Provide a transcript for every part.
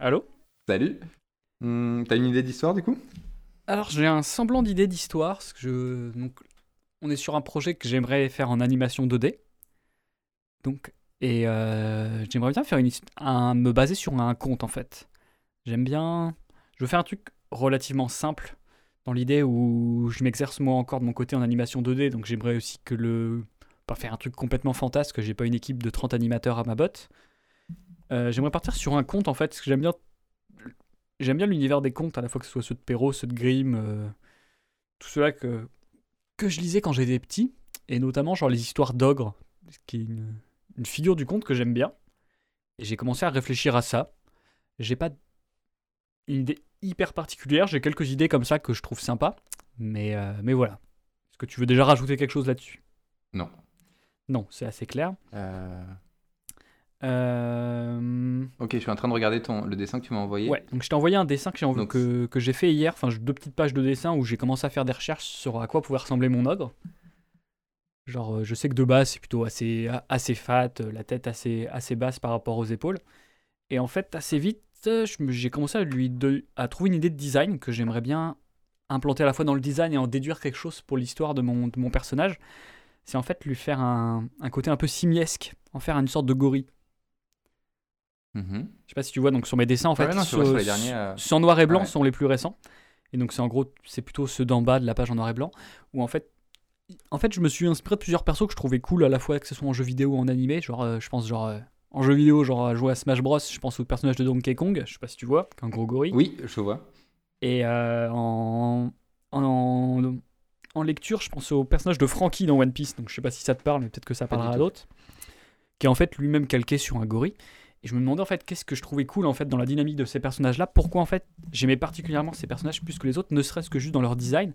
Allô Salut. Hmm, T'as une idée d'histoire du coup? Alors j'ai un semblant d'idée d'histoire. parce que Je... Donc, on est sur un projet que j'aimerais faire en animation 2D. Donc, et euh, j'aimerais bien faire une, un, me baser sur un conte en fait. J'aime bien. Je veux faire un truc relativement simple dans l'idée où je m'exerce moi encore de mon côté en animation 2D. Donc j'aimerais aussi que le. Pas faire un truc complètement fantasque, que j'ai pas une équipe de 30 animateurs à ma botte. Euh, j'aimerais partir sur un conte en fait, parce que j'aime bien j'aime bien l'univers des contes, à la fois que ce soit ceux de Perrault, ceux de Grimm, euh, tout cela que, que je lisais quand j'étais petit, et notamment genre les histoires d'ogre, qui est une, une figure du conte que j'aime bien. Et j'ai commencé à réfléchir à ça. J'ai pas une idée hyper particulière, j'ai quelques idées comme ça que je trouve sympas, mais, euh, mais voilà. Est-ce que tu veux déjà rajouter quelque chose là-dessus? Non. Non, c'est assez clair. Euh, Euh, Ok, je suis en train de regarder ton... le dessin que tu m'as envoyé. Ouais, donc je t'ai envoyé un dessin que j'ai env- Donc, que, que j'ai fait hier, enfin deux petites pages de dessin où j'ai commencé à faire des recherches sur à quoi pouvait ressembler mon ogre. Genre, euh, je sais que de base, c'est plutôt assez, assez fat, euh, la tête assez, assez basse par rapport aux épaules. Et en fait, assez vite, j'ai commencé à, lui de- à trouver une idée de design que j'aimerais bien implanter à la fois dans le design et en déduire quelque chose pour l'histoire de mon, de mon personnage. C'est en fait lui faire un, un côté un peu simiesque, en faire une sorte de gorille. Mhm. Je sais pas si tu vois, donc sur mes dessins, en fait, Ouais, non, sur les derniers, euh, ceux en noir et blanc ouais. sont les plus récents. Et donc c'est en gros, c'est plutôt ceux d'en bas de la page en noir et blanc, où en fait, en fait, je me suis inspiré de plusieurs persos que je trouvais cool à la fois que ce soit en jeu vidéo ou en animé. Genre, euh, je pense genre euh, en jeu vidéo, genre à jouer à Smash Bros. Je pense au personnage de Donkey Kong, je sais pas si tu vois, qu'un gros gorille. Oui, je vois. Et euh, en, en, en lecture, je pense au personnage de Frankie dans One Piece. Donc je sais pas si ça te parle, mais peut-être que ça parlera à d'autres. Qui est en fait lui-même calqué sur un gorille. Et je me demandais en fait qu'est-ce que je trouvais cool en fait dans la dynamique de ces personnages-là? Pourquoi en fait j'aimais particulièrement ces personnages plus que les autres, ne serait-ce que juste dans leur design?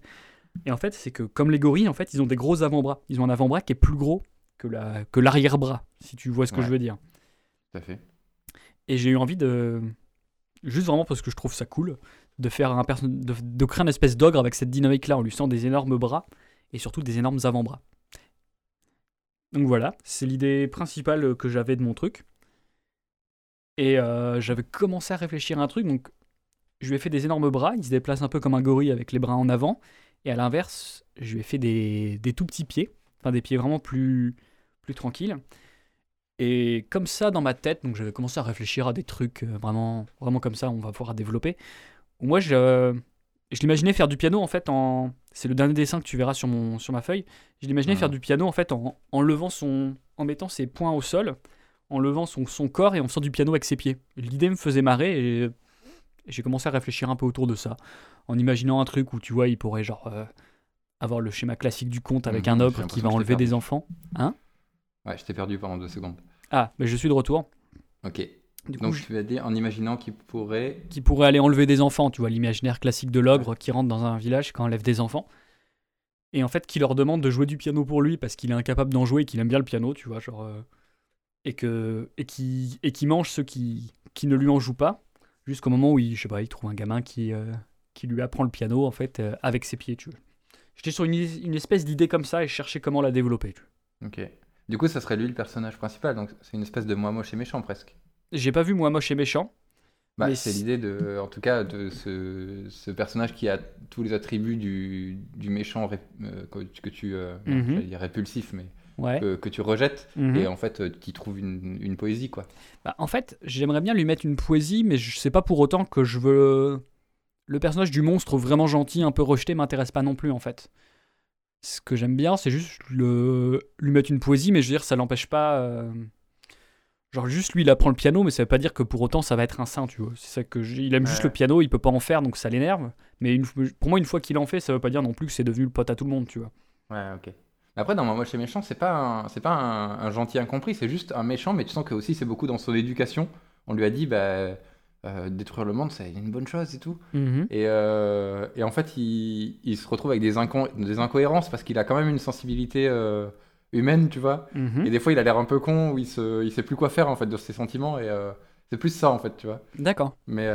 Et en fait, c'est que comme les gorilles, en fait, ils ont des gros avant-bras. Ils ont un avant-bras qui est plus gros que la que l'arrière-bras, si tu vois ce que Ouais. je veux dire. Tout à fait. Et j'ai eu envie de. Juste vraiment parce que je trouve ça cool, de faire un de, de créer une espèce d'ogre avec cette dynamique-là, en lui sent des énormes bras et surtout des énormes avant-bras. Donc voilà, c'est l'idée principale que j'avais de mon truc. Et euh, j'avais commencé à réfléchir à un truc, donc je lui ai fait des énormes bras, il se déplace un peu comme un gorille avec les bras en avant, et à l'inverse, je lui ai fait des, des tout petits pieds, enfin des pieds vraiment plus, plus tranquilles. Et comme ça, dans ma tête, donc j'avais commencé à réfléchir à des trucs euh, vraiment, vraiment comme ça, on va pouvoir développer. Moi, je, je l'imaginais faire du piano en fait en. C'est le dernier dessin que tu verras sur, mon, sur ma feuille. Je l'imaginais Mhm. faire du piano en fait en, en levant son. en mettant ses poings au sol, en levant son, son corps et en faisant du piano avec ses pieds. L'idée me faisait marrer et, j'ai commencé à réfléchir un peu autour de ça. En imaginant un truc où tu vois, il pourrait genre. euh, avoir le schéma classique du conte avec Mhm, un ogre qui va enlever des enfants. Ouais, je t'ai perdu pendant deux secondes. Ah, mais je suis de retour. Ok. Du coup, Donc je- tu vas dire en imaginant qu'il pourrait. qui pourrait aller enlever des enfants, tu vois, l'imaginaire classique de l'ogre qui rentre dans un village qui enlève des enfants. Et en fait, qui leur demande de jouer du piano pour lui parce qu'il est incapable d'en jouer et qu'il aime bien le piano, tu vois, genre. euh, et que et qui et qui mange ceux qui qui ne lui en jouent pas, jusqu'au moment où il, je sais pas, il trouve un gamin qui euh, qui lui apprend le piano en fait euh, avec ses pieds, tu. J'étais sur une, une espèce d'idée comme ça et je cherchais comment la développer. tu. Ok. Du coup, ça serait lui le personnage principal. Donc c'est une espèce de moi moche et méchant presque. J'ai pas vu moi moche et méchant. Bah, c'est l'idée de, en tout cas, de ce, ce personnage qui a tous les attributs du, du méchant ré- euh, que, tu, j'allais dire répulsif, mais Ouais. que, que tu rejettes. Mhm. Et en fait, euh, tu y trouves une, une poésie, quoi. Bah, en fait, j'aimerais bien lui mettre une poésie, mais je sais pas pour autant que je veux. Le personnage du monstre vraiment gentil, un peu rejeté, m'intéresse pas non plus en fait. Ce que j'aime bien, c'est juste le... lui mettre une poésie, mais je veux dire, ça l'empêche pas. euh, Genre, juste lui, il apprend le piano, mais ça veut pas dire que pour autant ça va être un saint, tu vois. C'est ça que j'ai- il aime juste le piano, il peut pas en faire, donc ça l'énerve. Mais une... pour moi, une fois qu'il en fait, ça veut pas dire non plus que c'est devenu le pote à tout le monde, tu vois. Ouais, ok. Après, dans Moi moche et méchant, c'est pas un, c'est pas un, un gentil incompris, c'est juste un méchant, mais tu sens que aussi c'est beaucoup dans son éducation. On lui a dit, bah, euh, détruire le monde, c'est une bonne chose et tout. Et, euh, et en fait, il, il se retrouve avec des, inco- des incohérences parce qu'il a quand même une sensibilité euh, humaine, tu vois. Mhm. Et des fois, il a l'air un peu con, où il, se, il sait plus quoi faire en fait de ses sentiments, et c'est plus ça en fait, tu vois. D'accord. Mais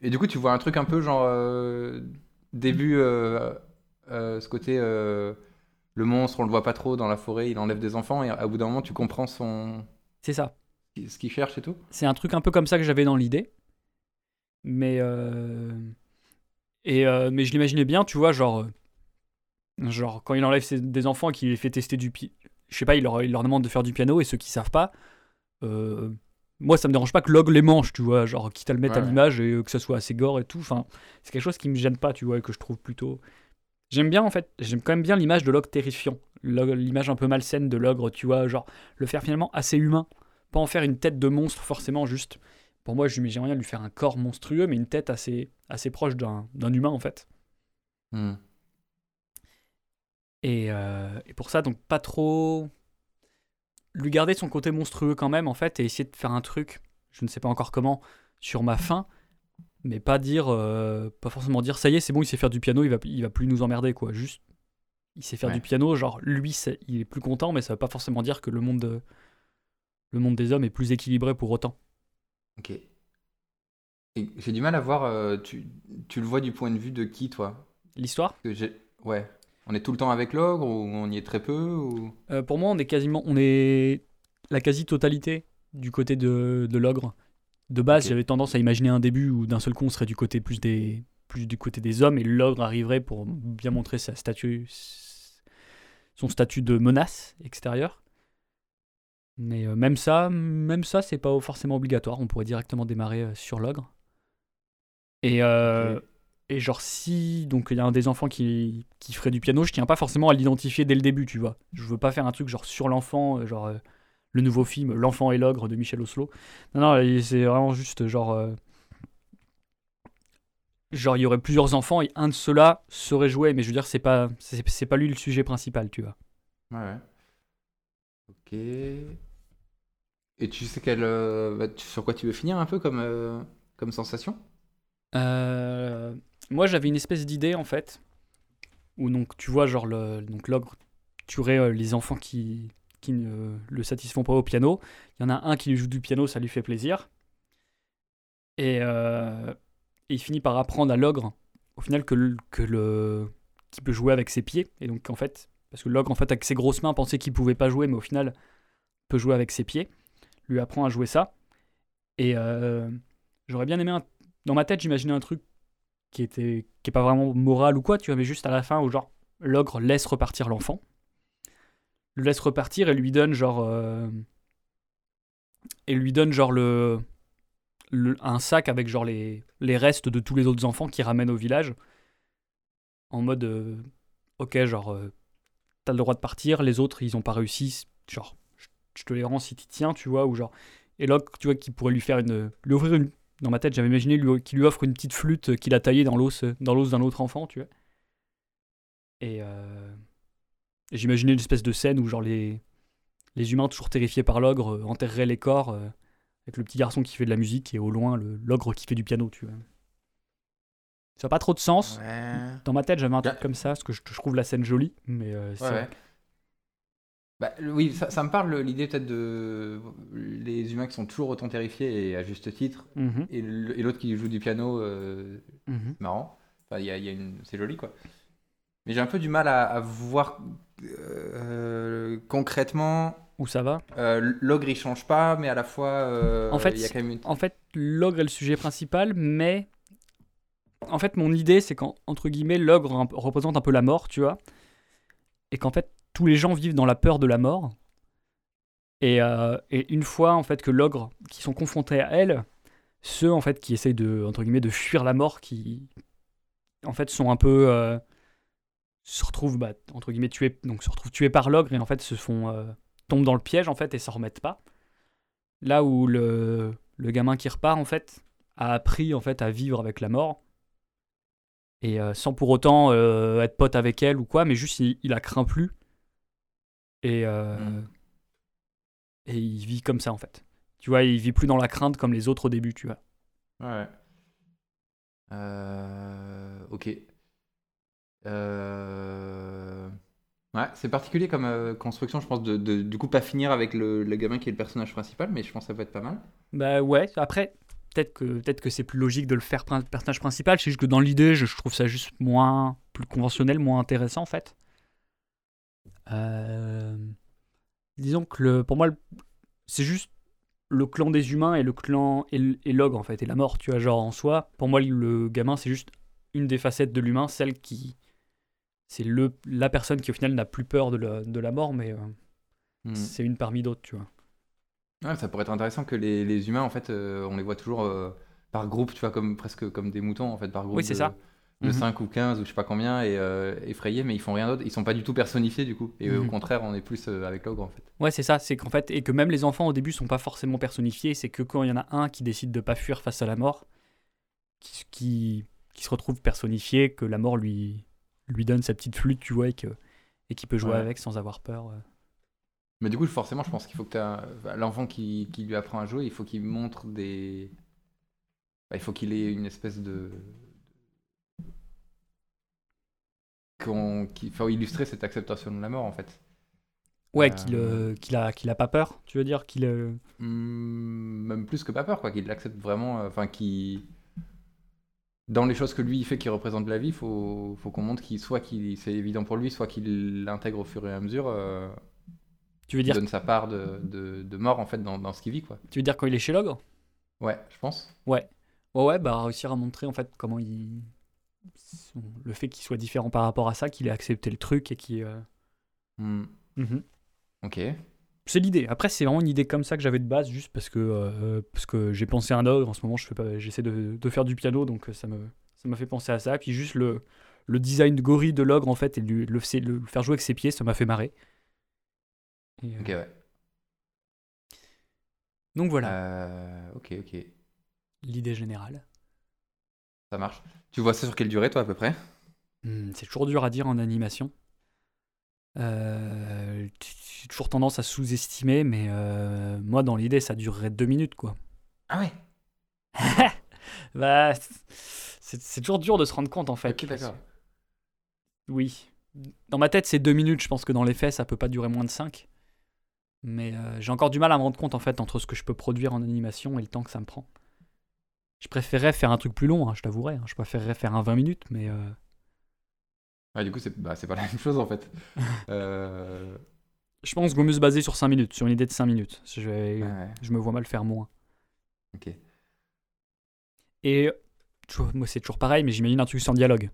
et du coup, tu vois un truc un peu genre début, ce côté le monstre, on le voit pas trop dans la forêt, il enlève des enfants, et à bout d'un moment, tu comprends son C'est ça. ce qu'il cherche et tout. C'est un truc un peu comme ça que j'avais dans l'idée. Mais. Et, mais je l'imaginais bien, tu vois, genre. Genre, quand il enlève des enfants et qu'il les fait tester du. Je sais pas, il leur, il leur demande de faire du piano et ceux qui savent pas. moi, ça me dérange pas que Log les mange, tu vois, genre, quitte à le mettre à l'image et que ça soit assez gore et tout. Enfin, c'est quelque chose qui me gêne pas, tu vois, et que je trouve plutôt. J'aime bien, en fait, j'aime quand même bien l'image de Log terrifiant. L'image un peu malsaine de l'ogre, tu vois, genre, le faire finalement assez humain. Pas en faire une tête de monstre, forcément, juste. Pour moi, j'aimerais rien lui faire un corps monstrueux, mais une tête assez, assez proche d'un humain, en fait. Hmm. Et, euh, et, pour ça, donc, pas trop. Lui garder son côté monstrueux quand même, en fait, et essayer de faire un truc, je ne sais pas encore comment, sur ma fin, mais pas dire. Euh, pas forcément dire, ça y est, c'est bon, il sait faire du piano, il va, il va plus nous emmerder, quoi. Juste, il sait faire du piano, genre, lui, il est plus content, mais ça veut pas forcément dire que le monde le monde des hommes est plus équilibré pour autant. Ok. J'ai du mal à voir, euh, tu, tu, le vois du point de vue de qui, toi? L'histoire? Ouais. On est tout le temps avec l'ogre ou on y est très peu ou... Euh, pour moi, on est quasiment, on est la quasi-totalité du côté de, de l'ogre. De base, j'avais tendance à imaginer un début où d'un seul coup on serait du côté plus des, plus du côté des hommes et l'ogre arriverait pour bien montrer sa statue, son statut de menace extérieure. Mais euh, même ça, même ça, c'est pas forcément obligatoire. On pourrait directement démarrer euh, sur l'ogre. Et, euh, et genre, si donc il y a un des enfants qui, qui ferait du piano, je tiens pas forcément à l'identifier dès le début, tu vois. Je veux pas faire un truc genre sur l'enfant, genre le nouveau film L'enfant et l'ogre de Michel Oslo. Non, non, c'est vraiment juste genre. genre, il y aurait plusieurs enfants et un de ceux-là serait joué, mais je veux dire, c'est pas, c'est pas lui le sujet principal, tu vois. Ouais. Ok. Et tu sais quelle, euh, bah, sur quoi tu veux finir un peu comme, euh, comme sensation? Euh, Moi, j'avais une espèce d'idée en fait, où donc tu vois genre le donc l'ogre tuerait les enfants qui qui ne le satisfont pas au piano. Il y en a un qui lui joue du piano, ça lui fait plaisir. Et, et il finit par apprendre à l'ogre, au final, que, que le qui peut jouer avec ses pieds. Et donc en fait, parce que l'ogre en fait avec ses grosses mains pensait qu'il pouvait pas jouer, mais au final peut jouer avec ses pieds lui apprend à jouer ça. Et euh, j'aurais bien aimé. Dans ma tête, j'imaginais un truc qui était qui est pas vraiment moral ou quoi, tu vois, mais juste à la fin où genre l'ogre laisse repartir l'enfant, le laisse repartir et lui donne genre euh, et lui donne genre le, un sac avec genre les, les restes de tous les autres enfants qui ramènent au village en mode euh, ok genre t'as le droit de partir, les autres ils ont pas réussi, genre je te les rends si tu tiens, tu vois, ou genre. Et là, tu vois, qui pourrait lui faire une. Lui offrir une. Dans ma tête, j'avais imaginé lui, qu'il lui offre une petite flûte qu'il a taillée dans l'os dans l'os d'un autre enfant, tu vois. Et, euh... j'imaginais une espèce de scène où, genre, les, les humains, toujours terrifiés par l'ogre, euh, enterreraient les corps euh, avec le petit garçon qui fait de la musique et au loin, l'ogre qui fait du piano, tu vois. Ça n'a pas trop de sens. Dans ma tête, j'avais un truc comme ça, parce que je, trouve la scène jolie, mais euh, ouais, bah, oui, ça, me parle l'idée peut-être de les humains qui sont toujours autant terrifiés et à juste titre, mhm. et l'autre qui joue du piano, euh, mhm. marrant. Enfin, y a, y a une... C'est joli quoi. Mais j'ai un peu du mal à, voir euh, concrètement où ça va? Euh, l'ogre il change pas, mais à la fois euh, en fait, il y a quand même en fait l'ogre est le sujet principal, mais en fait mon idée c'est qu'entre guillemets l'ogre représente un peu la mort, tu vois, et qu'en fait tous les gens vivent dans la peur de la mort. Euh, et, une fois en fait que l'ogre qui sont confrontés à elle, ceux en fait qui essayent de entre guillemets de fuir la mort, qui en fait sont un peu se retrouvent bah, entre guillemets tués donc se retrouvent tués par l'ogre et en fait se font euh, tombent dans le piège en fait et s'en remettent pas. Là où le, le gamin qui repart en fait a appris en fait à vivre avec la mort et sans pour autant être pote avec elle ou quoi, mais juste il, il la craint plus et, euh, mm. et il vit comme ça en fait. Tu vois, il vit plus dans la crainte comme les autres au début, tu vois. Ouais. Euh, ok. Euh... Ouais, c'est particulier comme euh, construction, je pense, de, de, du coup pas finir avec le, gamin qui est le personnage principal, mais je pense que ça peut être pas mal. Bah ouais, après, peut-être que, peut que c'est plus logique de le faire personnage principal, c'est juste que dans l'idée, je, trouve ça juste moins, plus conventionnel, moins intéressant en fait. Euh, disons que le, pour moi, c'est juste le clan des humains et le clan et l'ogre en fait et la mort tu vois genre en soi pour moi le gamin c'est juste une des facettes de l'humain celle qui c'est le la personne qui au final n'a plus peur de la, de la mort mais euh, hmm. c'est une parmi d'autres tu vois. Ça pourrait être intéressant que les, les humains en fait euh, on les voit toujours euh, par groupe tu vois comme presque comme des moutons en fait par groupe oui c'est ça. de 5 mhm. ou 15 ou je sais pas combien et effrayés mais ils font rien d'autre. Ils sont pas du tout personnifiés du coup. Et au mhm. contraire on est plus avec l'ogre en fait. Ouais c'est ça. C'est qu'en fait et que même les enfants au début sont pas forcément personnifiés. C'est que quand il y en a un qui décide de pas fuir face à la mort qui, qui, qui se retrouve personnifié que la mort lui lui donne sa petite flûte tu vois et que et qui peut jouer avec sans avoir peur euh. mais du coup forcément je pense qu'il faut que l'enfant qui, qui lui apprend à jouer il faut qu'il montre des bah, il faut qu'il ait une espèce de qu'il faut illustrer cette acceptation de la mort en fait. Ouais, qu'il euh, qu'il a, qu'il a pas peur, tu veux dire qu'il hmm, Même plus que pas peur, quoi, qu'il l'accepte vraiment, euh, enfin, qui dans les choses que lui il fait qui représentent la vie, faut, faut qu'on montre qu'il soit qu'il c'est évident pour lui, soit qu'il l'intègre au fur et à mesure. Euh, tu veux dire donne sa part de, de, de mort en fait dans, dans ce qu'il vit quoi. Tu veux dire quand il est chez l'ogre Ouais, je pense. Ouais. Ouais ouais, bah réussir à montrer en fait comment il le fait qu'il soit différent par rapport à ça, qu'il ait accepté le truc et qu'il. Euh, hmm. mhm. Ok. C'est l'idée. Après, c'est vraiment une idée comme ça que j'avais de base, juste parce que, euh, parce que j'ai pensé à un ogre. En ce moment, je j'essaie de, de, faire du piano, donc euh, ça me, ça m'a fait penser à ça. Puis juste le, le design de gorille de l'ogre, en fait, et le, le, faire jouer avec ses pieds, ça m'a fait marrer. ok, ouais. Donc voilà. ok, ok. L'idée générale. Ça marche. Tu vois ça sur quelle durée, toi, à peu près? Hmm, C'est toujours dur à dire en animation. Euh, J'ai toujours tendance à sous-estimer, mais euh, moi, dans l'idée, ça durerait deux minutes, quoi. Ah ouais Bah, c'est toujours dur de se rendre compte, en fait. Ok, d'accord. Oui. Dans ma tête, c'est deux minutes. Je pense que dans les faits, ça peut pas durer moins de cinq. Mais euh, j'ai encore du mal à me rendre compte, en fait, entre ce que je peux produire en animation et le temps que ça me prend. Je préférerais faire un truc plus long, hein, je t'avouerais. Hein. Je préférerais faire un 20 minutes, mais. Euh... du coup, c'est bah, pas la même chose en fait. euh... Je pense qu'il vaut mieux se baser sur 5 minutes, sur une idée de 5 minutes. Je, je me vois mal faire moins. Ok. Et moi, c'est toujours pareil, mais j'imagine un truc sans dialogue.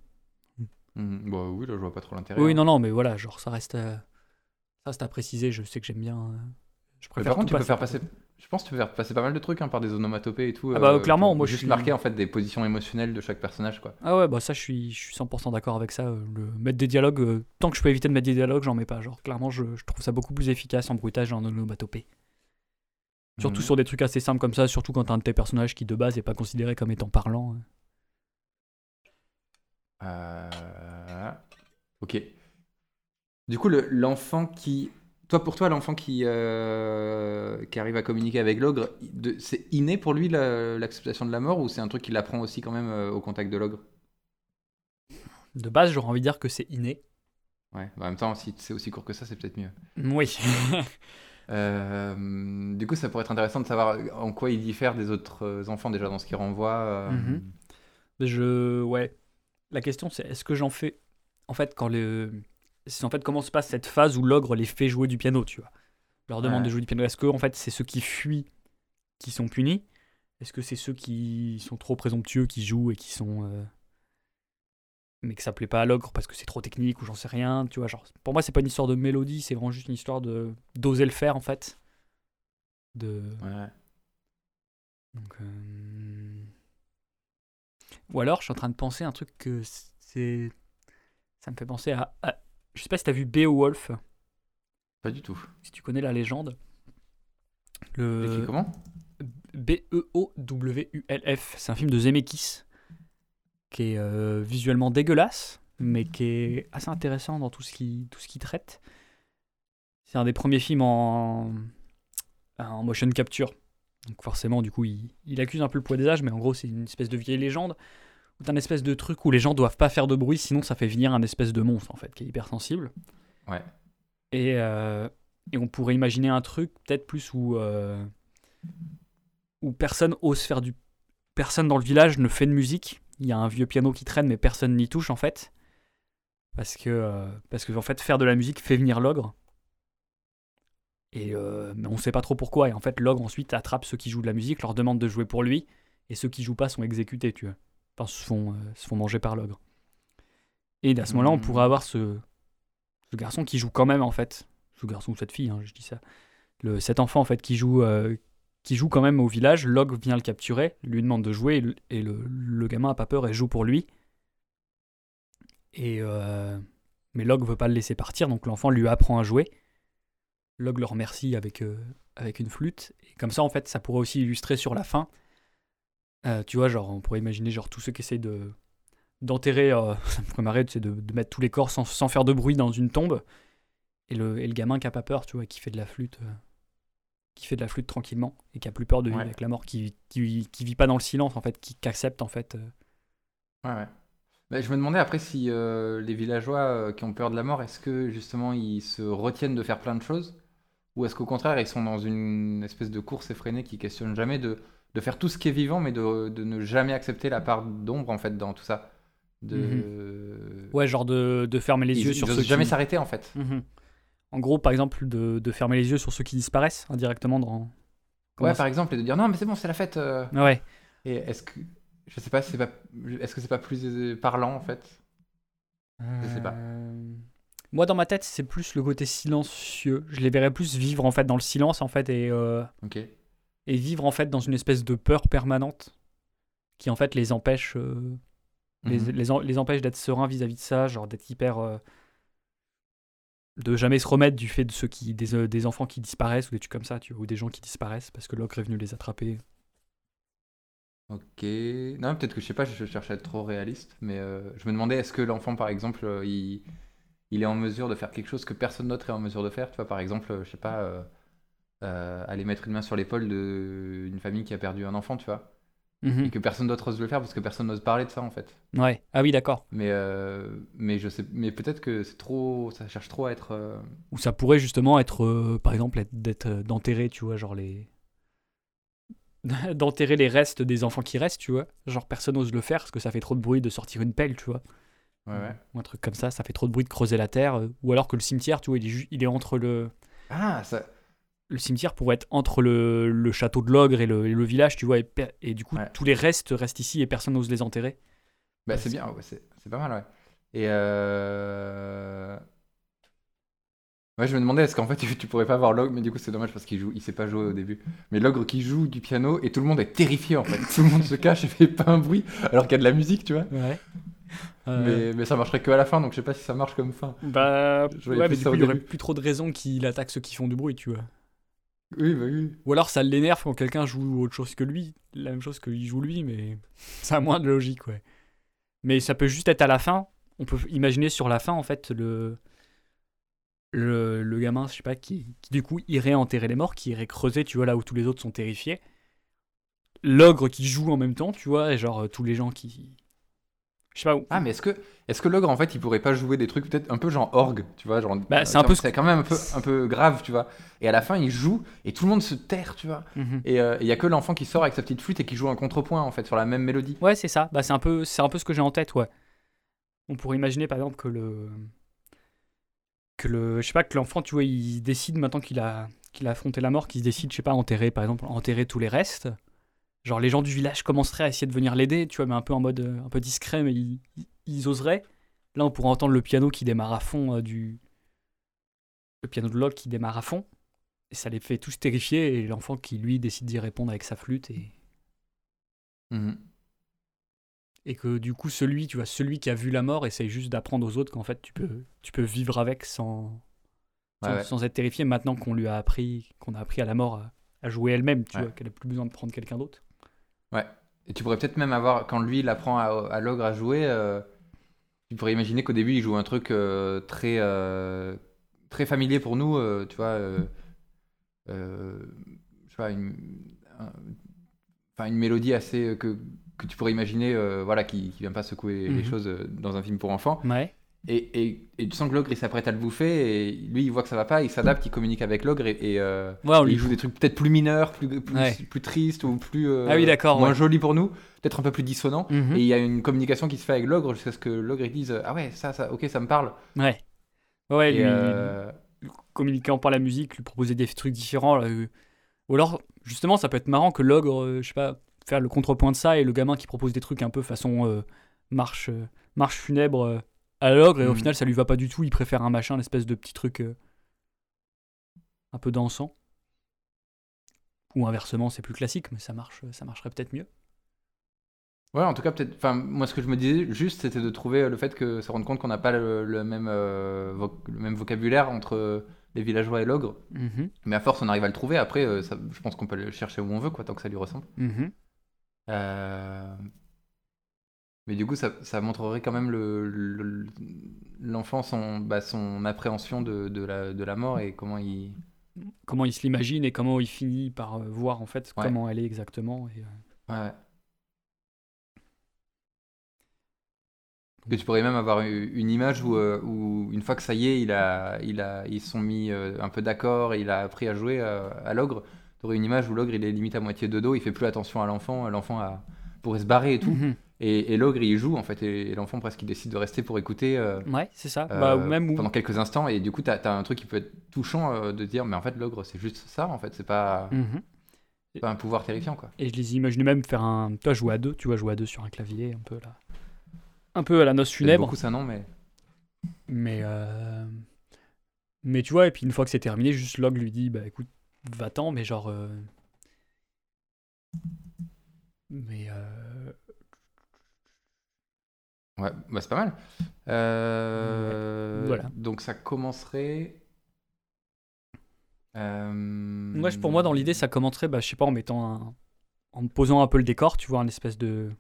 Mmh, bah oui, là, je vois pas trop l'intérêt. Oui, hein. non, non, mais voilà, genre, ça reste, euh, ça reste à préciser. Je sais que j'aime bien. Euh, je préfère par contre, tu peux faire passer je pense que tu peux faire passer pas mal de trucs hein, par des onomatopées et tout. Ah bah euh, clairement, moi je suis marquer en fait des positions émotionnelles de chaque personnage quoi. Ah ouais bah ça je suis je suis 100% d'accord avec ça. Euh, le mettre des dialogues euh, tant que je peux éviter de mettre des dialogues j'en mets pas. Genre clairement je, je, trouve ça beaucoup plus efficace en bruitage et en onomatopée. Surtout mhm. sur des trucs assez simples comme ça, surtout quand t'as un de tes personnages qui de base est pas considéré comme étant parlant. Euh... Ok. Du coup l'enfant qui toi, pour toi, l'enfant qui, euh, qui arrive à communiquer avec l'ogre, c'est inné pour lui l'acceptation de la mort ou c'est un truc qu'il apprend aussi quand même euh, au contact de l'ogre? De base, j'aurais envie de dire que c'est inné. Ouais, bah, en même temps, si c'est aussi court que ça, c'est peut-être mieux. Oui. Euh, du coup, ça pourrait être intéressant de savoir en quoi il diffère des autres enfants déjà dans ce qu'il renvoie. Mhm. Je, ouais. La question, c'est est-ce que j'en fais? En fait, quand le c'est en fait comment se passe cette phase où l'ogre les fait jouer du piano, tu vois. Leur demande de jouer du piano. Est-ce que en fait c'est ceux qui fuient qui sont punis? Est-ce que c'est ceux qui sont trop présomptueux qui jouent et qui sont euh, mais que ça plaît pas à l'ogre parce que c'est trop technique ou j'en sais rien, tu vois, genre pour moi c'est pas une histoire de mélodie, c'est vraiment juste une histoire de d'oser le faire en fait. De Ouais. Donc euh, ou alors je suis en train de penser un truc que c'est ça me fait penser à je sais pas si t'as vu Beowulf. Pas du tout. Si tu connais la légende. Le... comment? B-E-O-W-U-L-F. C'est un film de Zemeckis qui est euh, visuellement dégueulasse, mais qui est assez intéressant dans tout ce qui, tout ce qui traite. C'est un des premiers films en, en motion capture. Donc forcément, du coup, il, il, accuse un peu le poids des âges, mais en gros, c'est une espèce de vieille légende un espèce de truc où les gens doivent pas faire de bruit, sinon ça fait venir un espèce de monstre en fait, qui est hypersensible. Ouais. Et, euh, et on pourrait imaginer un truc peut-être plus où, euh, où personne ose faire du. Personne dans le village ne fait de musique. Il y a un vieux piano qui traîne, mais personne n'y touche en fait. Parce que, euh, parce que en fait, faire de la musique fait venir l'ogre. Et mais on sait pas trop pourquoi. Et en fait, l'ogre ensuite attrape ceux qui jouent de la musique, leur demande de jouer pour lui, et ceux qui jouent pas sont exécutés, tu vois. Enfin, se font, euh, se font manger par l'ogre. Et à ce moment-là, on pourrait Hmm. avoir ce, ce garçon qui joue quand même, en fait. Ce garçon ou cette fille, hein, je dis ça. Le, cet enfant, en fait, qui joue, euh, qui joue quand même au village. L'ogre vient le capturer, lui demande de jouer, et le, gamin a pas peur et joue pour lui. Et euh, mais l'ogre veut pas le laisser partir, donc l'enfant lui apprend à jouer. L'ogre le remercie avec, euh, avec une flûte. Et comme ça, en fait, ça pourrait aussi illustrer sur la fin. Euh, tu vois, genre, on pourrait imaginer genre tous ceux qui essayent de d'enterrer, euh, ça me ferait marrer, c'est de, de mettre tous les corps sans, sans faire de bruit dans une tombe. Et le, et le gamin qui a pas peur, tu vois, qui fait de la flûte, euh, qui fait de la flûte tranquillement et qui a plus peur de vivre Ouais. avec la mort, qui, qui, qui vit pas dans le silence en fait, qui, qui accepte en fait. euh. Ouais, ouais. Bah, je me demandais après si les villageois qui ont peur de la mort, est-ce que justement ils se retiennent de faire plein de choses? Ou est-ce qu'au contraire ils sont dans une espèce de course effrénée qui questionne jamais de, de faire tout ce qui est vivant, mais de, de ne jamais accepter la part d'ombre en fait dans tout ça de... Ouais, genre de, de fermer les yeux ils sur ceux jamais qui... s'arrêter en fait. Mhm. En gros, par exemple, de, de fermer les yeux sur ceux qui disparaissent indirectement dans. Comment Ouais, par exemple, et de dire non mais c'est bon, c'est la fête. euh. Ouais. Et est-ce que je sais pas, c'est pas, est-ce que c'est pas plus euh, parlant en fait? Je sais pas. Euh, Moi, dans ma tête, c'est plus le côté silencieux. Je les verrais plus vivre en fait dans le silence en fait et, euh, Ok. Et vivre en fait dans une espèce de peur permanente qui en fait les empêche euh, les, Mhm. les, en- les empêche d'être sereins vis-à-vis de ça, genre d'être hyper euh, de jamais se remettre du fait de ceux qui des, euh, des enfants qui disparaissent ou des trucs comme ça, tu vois, ou des gens qui disparaissent parce que l'ogre est venu les attraper. Ok. Non, peut-être que je sais pas, je cherche à être trop réaliste, mais je me demandais est-ce que l'enfant, par exemple, il, il est en mesure de faire quelque chose que personne d'autre est en mesure de faire? Tu vois, par exemple, je sais pas, euh, aller mettre une main sur l'épaule d'une famille qui a perdu un enfant, tu vois, Mhm. et que personne d'autre ose le faire parce que personne n'ose parler de ça en fait. Ouais. Ah oui, d'accord. Mais euh, mais je sais, mais peut-être que c'est trop, ça cherche trop à être. euh, Ou ça pourrait justement être, par exemple, d'être d'enterrer, tu vois, genre les d'enterrer les restes des enfants qui restent, tu vois. Genre personne n'ose le faire parce que ça fait trop de bruit de sortir une pelle, tu vois. Ouais, ouais. Ou un truc comme ça, ça fait trop de bruit de creuser la terre. Ou alors que le cimetière, tu vois, il est, il est entre le Ah, ça. Le cimetière pourrait être entre le, le château de l'ogre et le, et le village, tu vois, et, du coup Ouais. tous les restes restent ici et personne n'ose les enterrer. Bah, c'est bien, ouais, c'est pas mal, ouais. Et euh... ouais, je me demandais, est-ce qu'en fait tu, tu pourrais pas voir l'ogre, mais du coup c'est dommage parce qu'il joue, il sait pas jouer au début. Mais l'ogre qui joue du piano et tout le monde est terrifié en fait. Tout le monde se cache et fait pas un bruit alors qu'il y a de la musique, tu vois. Ouais. Mais, mais ça marcherait que à la fin, donc je sais pas si ça marche comme fin. bah, Je ouais, mais du coup, il y aurait plus trop de raisons qu'il attaque ceux qui font du bruit, tu vois. Bah. Ou alors ça l'énerve quand quelqu'un joue autre chose que lui, la même chose qu'il joue lui, mais ça a moins de logique, ouais. Mais ça peut juste être à la fin. On peut imaginer sur la fin, en fait, le, le, le gamin, je sais pas, qui, qui du coup irait enterrer les morts, qui irait creuser, tu vois, là où tous les autres sont terrifiés. L'ogre qui joue en même temps, tu vois, et genre euh, tous les gens qui. Je sais pas où. Ah, mais est-ce que, est-ce que l'ogre en fait il pourrait pas jouer des trucs peut-être un peu genre orgue, tu vois, genre. Bah, euh, c'est un peu quand même un peu, un peu grave, tu vois. Et à la fin il joue et tout le monde se terre, tu vois. Mhm. Et euh, il y a que l'enfant qui sort avec sa petite flûte et qui joue un contrepoint en fait sur la même mélodie. Ouais, c'est ça. Bah, c'est un peu, un peu ce que j'ai en tête, ouais. On pourrait imaginer par exemple que le, que le, je sais pas, que l'enfant, tu vois, il décide maintenant qu'il a, qu'il a affronté la mort, qu'il se décide, je sais pas, enterrer, par exemple, enterrer tous les restes. Genre les gens du village commenceraient à essayer de venir l'aider, tu vois, mais un peu en mode, euh, un peu discret, mais ils, ils oseraient. Là, on pourrait entendre le piano qui démarre à fond euh, du, le piano de Locke qui démarre à fond, et ça les fait tous terrifier. Et l'enfant qui lui décide d'y répondre avec sa flûte et Mhm. et que du coup celui tu vois celui qui a vu la mort essaye juste d'apprendre aux autres qu'en fait tu peux tu peux vivre avec sans Ouais, sans, ouais. sans être terrifié maintenant qu'on lui a appris qu'on a appris à la mort à, à jouer elle-même tu Ouais. vois qu'elle a plus besoin de prendre quelqu'un d'autre Et tu pourrais peut-être même avoir, quand lui il apprend à, à l'ogre à jouer, euh, tu pourrais imaginer qu'au début il joue un truc euh, très, euh, très familier pour nous, tu vois. je sais pas, une, un- enfin, une mélodie assez. que, que tu pourrais imaginer, voilà, qui, qui vient pas secouer les Mhm. choses dans un film pour enfants. ouais Et, et, et tu sens que l'ogre il s'apprête à le bouffer, et lui il voit que ça va pas, il s'adapte, il communique avec l'ogre, et, et, euh, ouais il joue des trucs peut-être plus mineurs, plus, plus, Ouais. plus tristes, ou plus. euh, Ah oui, d'accord, Moins ouais. jolis pour nous, peut-être un peu plus dissonants. Mhm. Et il y a une communication qui se fait avec l'ogre jusqu'à ce que l'ogre dise Ah ouais, ça, ça, ok, ça me parle. ouais ouais lui, euh, communiquant par la musique, lui proposer des trucs différents. Ou alors, justement, ça peut être marrant que l'ogre, je sais pas, faire le contrepoint de ça et le gamin qui propose des trucs un peu façon marche, marche funèbre à l'ogre et au mm. final ça lui va pas du tout, il préfère un machin, l'espèce de petit truc un peu dansant. Ou inversement, c'est plus classique, mais ça marche, ça marcherait peut-être mieux. Ouais, en tout cas, peut-être. Enfin, moi, ce que je me disais juste, c'était de trouver le fait que se rendre compte qu'on n'a pas le, même, euh, le même vocabulaire entre les villageois et l'ogre. Mm-hmm. Mais à force, on arrive à le trouver. Après, euh, ça, je pense qu'on peut le chercher où on veut, quoi, tant que ça lui ressemble. Euh, mais du coup, ça, ça montrerait quand même l'enfant, le, son, bah, son appréhension de, de, la, de la mort et comment il comment il se l'imagine et comment il finit par euh, voir en fait comment elle est exactement. Et, euh. ouais. Que tu pourrais même avoir une image où, euh, où, une fois que ça y est, il a, il a, ils sont mis un peu d'accord, il a appris à jouer à l'ogre. Tu aurais une image où l'ogre il est limite à moitié de dos, il fait plus attention à l'enfant, l'enfant pourrait se barrer et tout. Mhm. Et, l'ogre, il joue, en fait, et, l'enfant, presque, il décide de rester pour écouter. Euh, ouais, c'est ça. bah, ou même Pendant quelques instants, et du coup, tu as, un truc qui peut être touchant euh, de dire, mais en fait, l'ogre, c'est juste ça, en fait, c'est pas. Mhm. pas un pouvoir terrifiant, quoi. Et je les imagine même faire un. Toi, jouer à deux, tu vois, jouer à deux sur un clavier, un peu là. Un peu à la noce funèbre. beaucoup ça, non, mais. Mais. Euh, mais tu vois, et puis une fois que c'est terminé, juste l'ogre lui dit, bah écoute, va-t'en, mais genre. Mais. Ouais, bah c'est pas mal. Euh, voilà. Donc ça commencerait. Euh... Pour moi, dans l'idée, ça commencerait, bah, je sais pas, en mettant un... en posant un peu le décor, tu vois, un espèce de.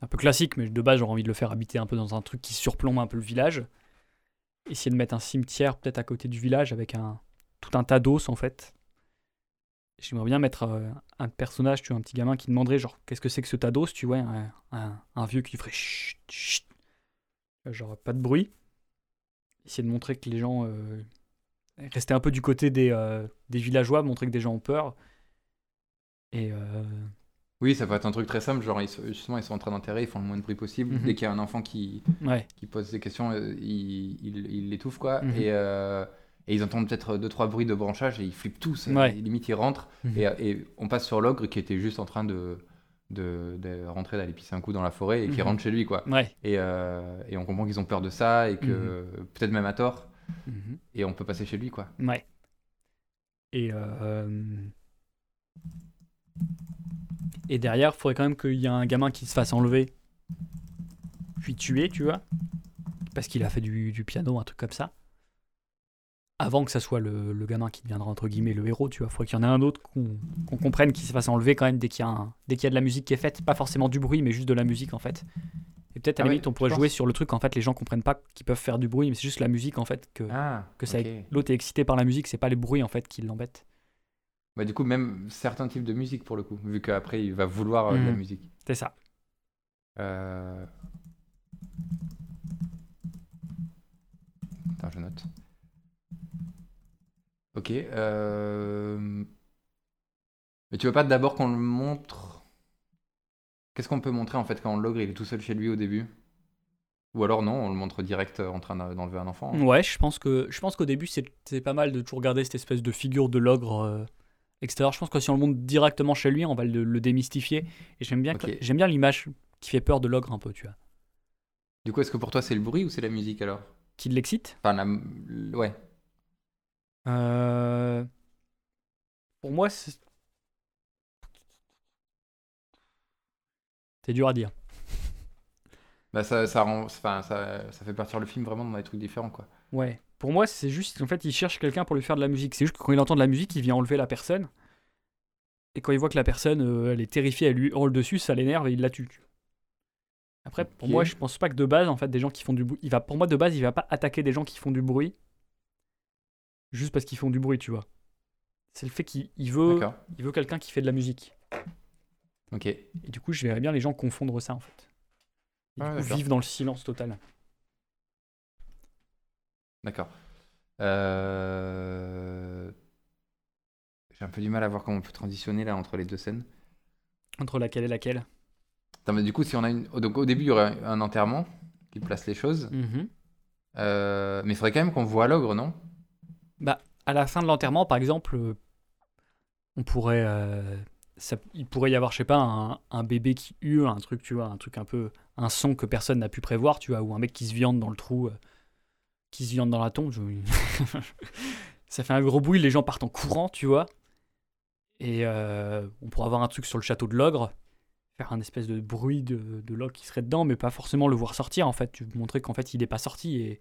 un peu classique, mais de base, j'aurais envie de le faire habiter un peu dans un truc qui surplombe un peu le village. Essayer de mettre un cimetière peut-être à côté du village avec un tout un tas d'os en fait. J'aimerais bien mettre euh, un personnage, tu vois, un petit gamin qui demanderait genre qu'est-ce que c'est que ce tas d'os, tu vois, un, un, vieux qui ferait chut, chut, genre pas de bruit. Essayer de montrer que les gens. Euh, rester un peu du côté des, euh, des villageois, montrer que des gens ont peur. Et. Euh, oui, ça peut être un truc très simple, genre ils, justement ils sont en train d'enterrer, ils font le moins de bruit possible. Mhm. Dès qu'il y a un enfant qui, qui pose des questions, ils il, l'étouffent quoi. Mhm. Et, et, ils entendent peut-être deux trois bruits de branchage et ils flippent tous. limite ils rentrent mhm. et, et, on passe sur l'ogre qui était juste en train de, de, rentrer d'aller pisser un coup dans la forêt et qui mhm. rentre chez lui quoi. Et, euh, et, on comprend qu'ils ont peur de ça et que mhm. peut-être même à tort. Mhm. Et on peut passer chez lui quoi. Ouais. Et euh, et derrière, il faudrait quand même qu'il y ait un gamin qui se fasse enlever puis tuer, tu vois, parce qu'il a fait du, du piano, un truc comme ça avant que ça soit le, gamin qui deviendra entre guillemets le héros, tu vois. Il faudrait qu'il y en ait un autre qu'on comprenne qui se fasse enlever quand même dès qu'il y, a dès qu'il y a de la musique qui est faite. Pas forcément du bruit, mais juste de la musique en fait. Et peut-être à la ah limite, on pourrait jouer sur le truc en fait, les gens comprennent pas qu'ils peuvent faire du bruit, mais c'est juste la musique en fait que, ah, que ça l'autre est excité par la musique, c'est pas les bruits en fait qui l'embêtent. Bah, du coup, même certains types de musique pour le coup, vu qu'après il va vouloir euh, de la mmh. musique. C'est ça. Euh... Attends, je note. Ok. Euh, mais tu veux pas d'abord qu'on le montre? Qu'est-ce qu'on peut montrer en fait quand l'ogre il est tout seul chez lui au début? Ou alors non, on le montre direct en train d'enlever un enfant Ouais, je pense que je pense qu'au début c'est pas mal de toujours garder cette espèce de figure de l'ogre euh, extérieur. Je pense que si on le montre directement chez lui, on va le, démystifier. Et j'aime bien, j'aime bien l'image qui fait peur de l'ogre un peu, tu vois. Du coup, est-ce que pour toi c'est le bruit ou c'est la musique alors? Qui l'excite? Enfin, ouais. Euh, pour moi, c'est. C'est dur à dire. Bah ça, ça, rend, enfin, ça, ça fait partir le film vraiment dans des trucs différents, quoi. Ouais. Pour moi, c'est juste. En fait, il cherche quelqu'un pour lui faire de la musique. C'est juste que quand il entend de la musique, il vient enlever la personne. Et quand il voit que la personne, euh, elle est terrifiée, elle lui hurle dessus, ça l'énerve et il la tue. Après, pour moi, je pense pas que de base, en fait, des gens qui font du bruit. Il va, pour moi, de base, il va pas attaquer des gens qui font du bruit juste parce qu'ils font du bruit, tu vois. C'est le fait qu'il veut, il veut quelqu'un qui fait de la musique. Ok. Et du coup, je verrais bien les gens confondre ça en fait. Et vivre dans le silence total. D'accord. Euh, j'ai un peu du mal à voir comment on peut transitionner là entre les deux scènes. Entre laquelle et laquelle? Mais Du coup, si on a une... Donc, au début, il y aurait un enterrement qui place les choses. Mm-hmm. Euh, mais il faudrait quand même qu'on voit l'ogre, non? Bah, à la fin de l'enterrement, par exemple, euh, on pourrait, euh, ça, il pourrait y avoir, je sais pas, un, bébé qui hurle, un truc, tu vois, un truc un peu, un son que personne n'a pu prévoir, tu vois, ou un mec qui se viande dans le trou, euh, qui se viande dans la tombe. ça fait un gros bruit, les gens partent en courant, tu vois. Et on pourrait avoir un truc sur le château de l'ogre, faire un espèce de bruit de, de l'ogre qui serait dedans, mais pas forcément le voir sortir, en fait. Tu montrer qu'en fait, il n'est pas sorti et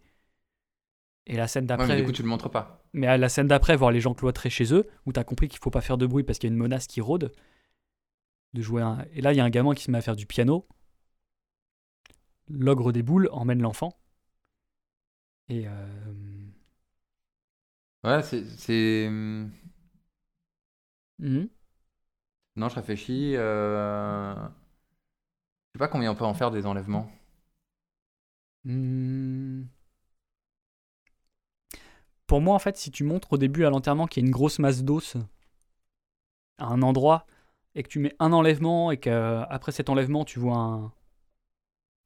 et la scène d'après. mais du coup, tu le montres pas. Mais à la scène d'après, voir les gens cloîtrés chez eux, où tu as compris qu'il faut pas faire de bruit parce qu'il y a une menace qui rôde. De jouer un... Et là, il y a un gamin qui se met à faire du piano. L'ogre des boules emmène l'enfant. Et. Euh... Ouais, c'est. Mmh. Non, je réfléchis. Euh... Je sais pas combien on peut en faire des enlèvements. Mmh pour moi, en fait, si tu montres au début à l'enterrement qu'il y a une grosse masse d'os à un endroit et que tu mets un enlèvement et qu'après cet enlèvement, tu vois un,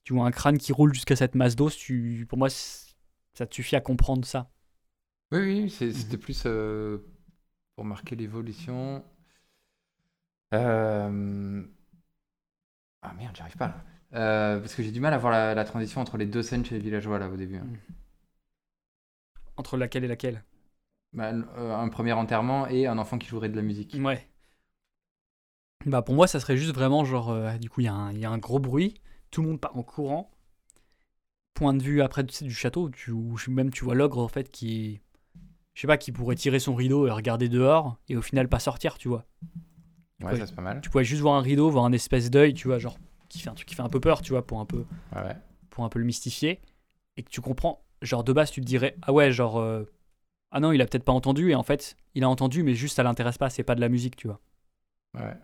tu vois un crâne qui roule jusqu'à cette masse d'os, tu, pour moi, ça te suffit à comprendre ça. Oui, oui, mhm. c'était plus euh, pour marquer l'évolution. Euh, ah merde, j'arrive pas là. Euh, parce que j'ai du mal à voir la, transition entre les deux scènes chez les villageois là au début. Hein. Mhm. Entre laquelle et laquelle? Bah, euh, Un premier enterrement et un enfant qui jouerait de la musique. Ouais. Bah pour moi, ça serait juste vraiment genre, euh, du coup, il y, y, a un gros bruit, tout le monde part en courant. Point de vue après du château, tu, même tu vois l'ogre en fait qui je sais pas, qui pourrait tirer son rideau et regarder dehors et au final pas sortir, tu vois. Ouais, ça c'est pas mal. Tu pourrais juste voir un rideau, voir un espèce d'œil, tu vois, genre qui fait un truc qui fait un peu peur, tu vois, pour un peu, ouais. pour un peu le mystifier et que tu comprends genre de base tu te dirais ah ouais genre euh, ah non il a peut-être pas entendu et en fait il a entendu mais juste ça l'intéresse pas c'est pas de la musique tu vois. Ouais.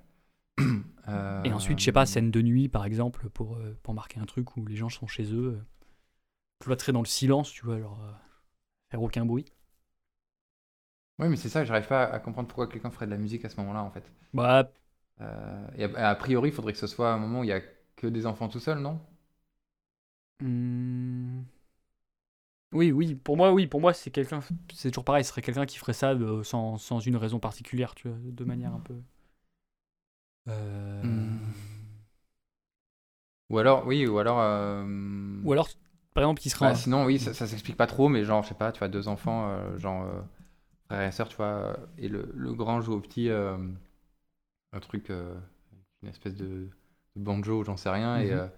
Et ensuite je sais pas euh, scène de nuit par exemple pour euh, pour marquer un truc où les gens sont chez eux cloîtrés dans le silence tu vois genre faire aucun bruit. Ouais mais c'est ça j'arrive pas à comprendre pourquoi quelqu'un ferait de la musique à ce moment-là en fait. Bah et a, priori il faudrait que ce soit un moment où il y a que des enfants tout seuls non? Mmh... Oui, oui, pour moi, oui, pour moi, c'est quelqu'un, c'est toujours pareil, ce serait quelqu'un qui ferait ça euh, sans, sans, une raison particulière, tu vois, de manière un peu. Euh... Hmm. Ou alors, oui, ou alors. Euh, ou alors, par exemple, qui serait. Bah, sinon, oui, ça, ça s'explique pas trop, mais genre, je sais pas, tu vois, deux enfants, genre frère et sœur, tu vois, et le, le grand joue au petit un truc, une espèce de, banjo, j'en sais rien, et, mhm.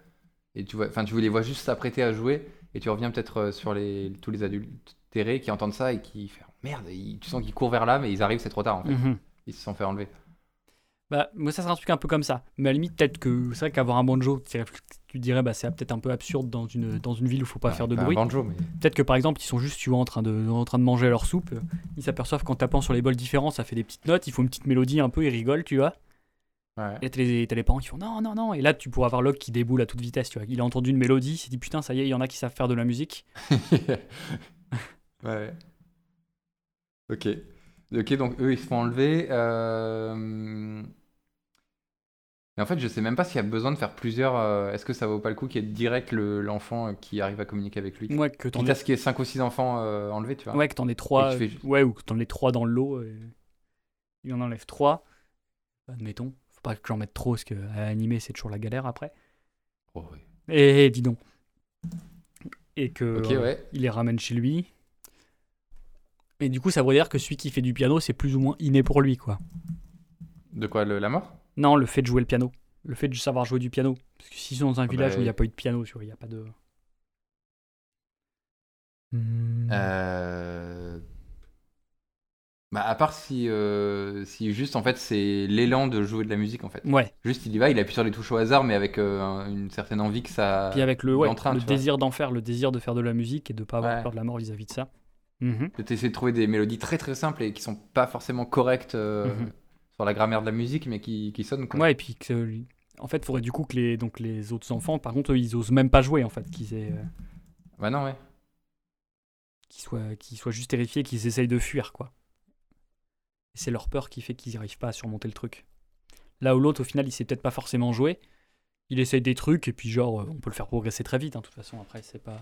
et tu vois, enfin, tu les vois juste s'apprêter à jouer et tu reviens peut-être euh, sur les, tous les adultes terrés qui entendent ça et qui font merde, tu sens qu'ils courent vers là, mais ils arrivent, c'est trop tard en fait. Mhm. Ils se sont fait enlever. Bah, moi, ça serait un truc un peu comme ça. Mais à la limite, peut-être que c'est vrai qu'avoir un banjo, tu dirais, bah, c'est peut-être un peu absurde dans une, dans une ville où il faut pas faire de bruit. mais... Peut-être que par exemple, ils sont juste, tu vois, en train de, en train de manger leur soupe. Ils s'aperçoivent qu'en tapant sur les bols différents, ça fait des petites notes. Il faut une petite mélodie un peu, ils rigolent, tu vois. Et t'as les, les, parents qui font non, non, non. Et là, tu pourras avoir Locke qui déboule à toute vitesse. Tu vois. Il a entendu une mélodie, il s'est dit putain, ça y est, il y en a qui savent faire de la musique. ouais. Ok. Ok, donc eux, ils se font enlever. Euh... Mais en fait, je sais même pas s'il y a besoin de faire plusieurs. Euh, est-ce que ça vaut pas le coup qu'il y ait direct l'enfant qui arrive à communiquer avec lui? Ouais, que t'en aies. qu'il y ait 5 ou 6 enfants euh, enlevés, tu vois. Ouais, que t'en aies 3. Ouais, ou que t'en aies 3 dans le lot. Et... Il en enlève 3. Admettons pas que j'en mette trop, parce qu'à animer, c'est toujours la galère après. Oh, oui. Et, dis donc. Et que il les ramène chez lui. Et du coup, ça veut dire que celui qui fait du piano, c'est plus ou moins inné pour lui, quoi. De quoi, le, la mort? Non, le fait de jouer le piano. Le fait de savoir jouer du piano. Parce que si c'est dans un ah village bah où il n'y a pas eu de piano, il n'y a pas de. Euh... Bah, à part si, euh, si juste en fait c'est l'élan de jouer de la musique en fait. Ouais. Juste il y va, il appuie sur les touches au hasard, mais avec euh, une certaine envie que ça. Puis avec le, ouais, le désir d'en faire, le désir de faire de la musique et de pas avoir peur de la mort vis-à-vis de ça. Mhm. De t'essayer de trouver des mélodies très très simples et qui sont pas forcément correctes euh, mhm. sur la grammaire de la musique, mais qui, qui sonnent. Ouais, et puis que, en fait, il faudrait du coup que les, donc, les autres enfants, par contre, eux, ils osent même pas jouer en fait. Qu'ils aient. Bah non, ouais. Qu'ils soient, qu'ils soient juste terrifiés, qu'ils essayent de fuir quoi c'est leur peur qui fait qu'ils n'arrivent pas à surmonter le truc. Là où l'autre, au final, il sait peut-être pas forcément jouer. Il essaye des trucs et puis, genre, euh, on peut le faire progresser très vite. Hein, de toute façon, après, c'est pas.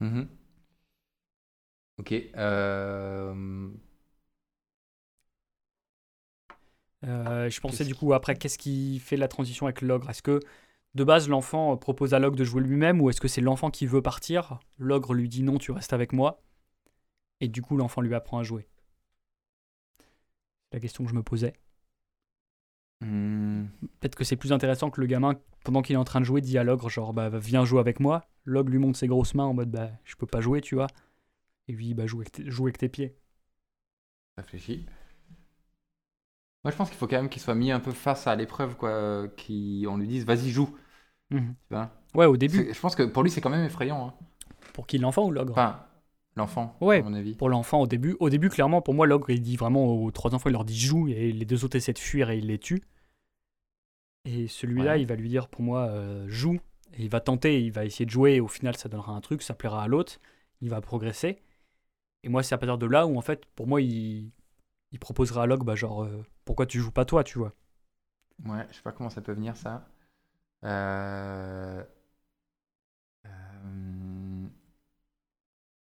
Mhm. Ok. Euh... Euh, je pensais du coup après, qu'est-ce qui fait la transition avec l'ogre? Est-ce que de base l'enfant propose à l'ogre de jouer lui-même ou est-ce que c'est l'enfant qui veut partir? L'ogre lui dit non, tu restes avec moi. Et du coup l'enfant lui apprend à jouer. La question que je me posais. Hmm. Peut-être que c'est plus intéressant que le gamin, pendant qu'il est en train de jouer, dit à l'ogre genre bah viens jouer avec moi. L'ogre lui montre ses grosses mains en mode bah je peux pas jouer, tu vois. Et lui bah joue avec, joue avec tes pieds. Réfléchis. Moi, je pense qu'il faut quand même qu'il soit mis un peu face à l'épreuve, quoi. Qu'on lui dise, vas-y, joue. Mhm. Tu vois Ouais, au début. Je pense que pour lui, c'est quand même effrayant. Hein. Pour qui l'enfant ou l'ogre Enfin, l'enfant, Ouais, à mon avis. Pour l'enfant, au début, au début, clairement, pour moi, l'ogre, il dit vraiment aux trois enfants, il leur dit joue, et les deux autres essaient de fuir et il les tue. Et celui-là, Ouais. il va lui dire, pour moi, euh, joue, et il va tenter, il va essayer de jouer, et au final, ça donnera un truc, ça plaira à l'autre, il va progresser. Et moi, c'est à partir de là où, en fait, pour moi, il, il proposera à l'ogre, bah, genre, euh, pourquoi tu joues pas toi, tu vois? Ouais, je sais pas comment ça peut venir, ça. Euh,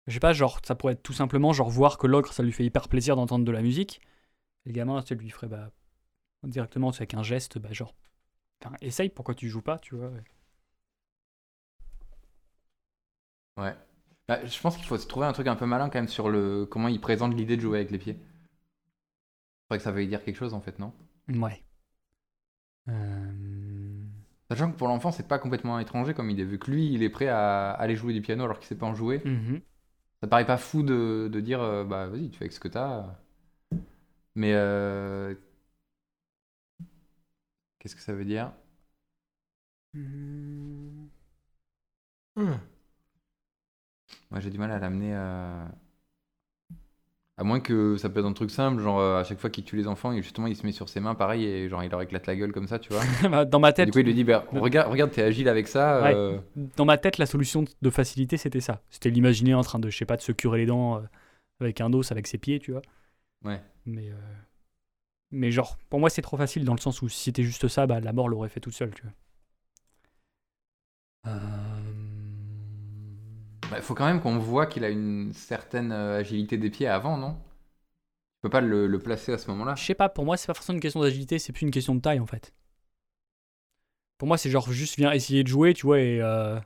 Je sais pas, genre, ça pourrait être tout simplement, genre, voir que l'ogre, ça lui fait hyper plaisir d'entendre de la musique. Et le gamin, ça lui ferait, bah, directement, avec un geste, bah, genre, essaye, pourquoi tu joues pas, tu vois Ouais. Bah, je pense qu'il faut se trouver un truc un peu malin quand même sur le comment il présente l'idée de jouer avec les pieds. C'est vrai que ça veut dire quelque chose en fait, non? Ouais. Euh, Sachant que pour l'enfant, c'est pas complètement étranger comme idée, vu que lui, il est prêt à aller jouer du piano alors qu'il sait pas en jouer. mhm. Ça paraît pas fou de, de dire, euh, bah vas-y, tu fais avec ce que t'as. Mais euh, qu'est-ce que ça veut dire? Mhm. Moi, j'ai du mal à l'amener à. À moins que ça peut être un truc simple, genre euh, à chaque fois qu'il tue les enfants, justement il se met sur ses mains pareil et genre il leur éclate la gueule comme ça, tu vois. Bah, dans ma Et tête, du coup il lui dit bah, regarde, regarde t'es agile avec ça. Ouais. euh, dans ma tête, la solution de facilité, c'était ça. C'était l'imaginer en train de, je sais pas, de se curer les dents euh, avec un os, avec ses pieds, tu vois. Ouais. Mais, euh, mais genre, pour moi, c'est trop facile dans le sens où si c'était juste ça, bah, la mort l'aurait fait toute seule, tu vois. Euh, bah, faut quand même qu'on voit qu'il a une certaine euh, agilité des pieds avant, non? Tu peux pas le, le placer à ce moment-là? Je sais pas, pour moi, c'est pas forcément une question d'agilité, c'est plus une question de taille en fait. Pour moi, c'est genre juste viens essayer de jouer, tu vois, et, euh,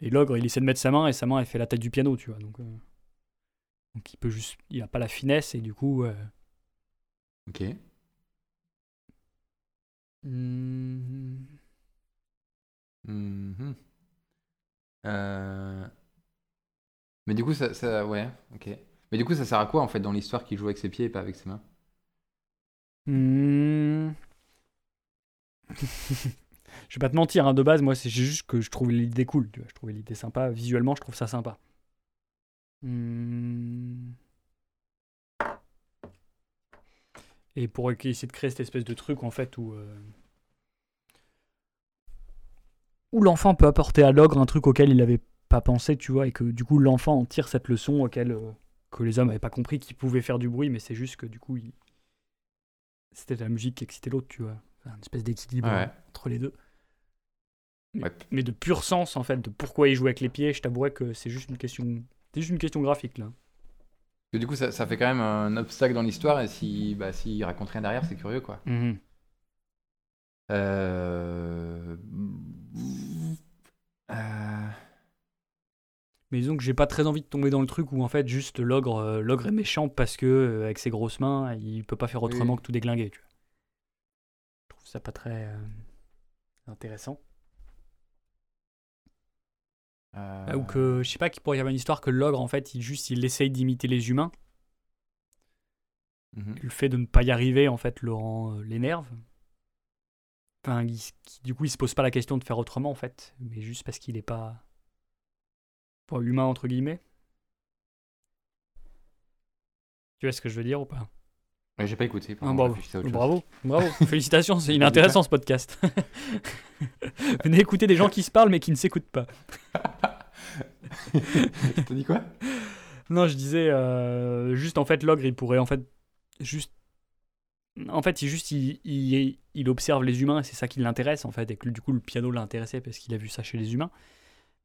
et l'ogre il essaie de mettre sa main et sa main elle fait la tête du piano, tu vois. Donc, euh, donc il peut juste, il a pas la finesse et du coup. euh, Ok. hmm, Mhm. Euh, Mais du coup, ça, Ouais, ok. Mais du coup, ça sert à quoi en fait dans l'histoire qu'il joue avec ses pieds et pas avec ses mains? Hmm. je vais pas te mentir, hein, de base, moi c'est juste que je trouve l'idée cool, tu vois. Je trouvais l'idée sympa, visuellement, je trouve ça sympa. Hmm. Et pour essayer de créer cette espèce de truc en fait où euh, où l'enfant peut apporter à l'ogre un truc auquel il n'avait pas pensé, tu vois, et que du coup l'enfant en tire cette leçon auquel euh, que les hommes n'avaient pas compris qu'il pouvait faire du bruit, mais c'est juste que du coup il... c'était la musique qui excitait l'autre, tu vois, Enfin, une espèce d'équilibre Ouais. entre les deux. Mais, Ouais. mais de pur sens en fait, de pourquoi il jouait avec les pieds, je t'avouerais que c'est juste une question, c'est juste une question graphique là. Parce que du coup, ça, ça fait quand même un obstacle dans l'histoire et si, bah, s'il raconte rien derrière, c'est curieux quoi. Euh... euh, Mais disons que j'ai pas très envie de tomber dans le truc où en fait juste l'ogre euh, l'ogre est méchant parce que euh, avec ses grosses mains il peut pas faire autrement Oui. que tout déglinguer tu vois. Je trouve ça pas très euh, intéressant. Ah, Ou que je sais pas qu'il pourrait y avoir une histoire que l'ogre en fait il juste il essaye d'imiter les humains. mhm. Le fait de ne pas y arriver en fait le rend l'énerve. Enfin il du coup il se pose pas la question de faire autrement en fait, mais juste parce qu'il est pas pas humain entre guillemets. Tu vois ce que je veux dire ou pas? Ouais, J'ai pas écouté. Ah, bravo, bravo, bravo, félicitations, c'est inintéressant ce podcast. Venez écouter des gens qui se parlent mais qui ne s'écoutent pas. T'as dit quoi? Non, je disais euh, juste en fait l'ogre il pourrait en fait juste en fait il juste il, il, il observe les humains et c'est ça qui l'intéresse en fait et que du coup le piano l'a intéressé parce qu'il a vu ça chez les humains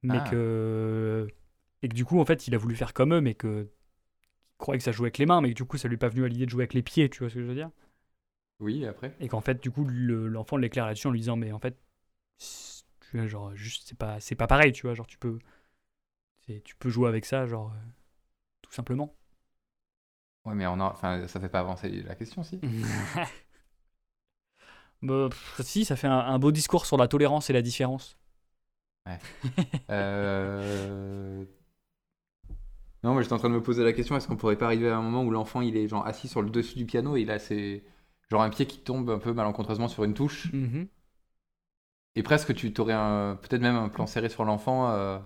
mais Ah. que et que du coup en fait il a voulu faire comme eux mais que croyait que ça jouait avec les mains, mais du coup, ça lui est pas venu à l'idée de jouer avec les pieds, tu vois ce que je veux dire? Oui, après? Et qu'en fait, du coup, l'enfant l'éclaire là-dessus en lui disant, mais en fait, tu vois, genre, juste, c'est pas, c'est pas pareil, tu vois, genre, tu peux, tu peux jouer avec ça, genre, euh, tout simplement. Ouais, mais on a, enfin, ça fait pas avancer la question, si. bah, si, ça fait un, beau discours sur la tolérance et la différence. Ouais. euh... Non, moi j'étais en train de me poser la question est-ce qu'on pourrait pas arriver à un moment où l'enfant il est genre assis sur le dessus du piano et il a ses... genre un pied qui tombe un peu malencontreusement sur une touche mm-hmm. et presque tu t'aurais un... peut-être même un plan serré sur l'enfant euh,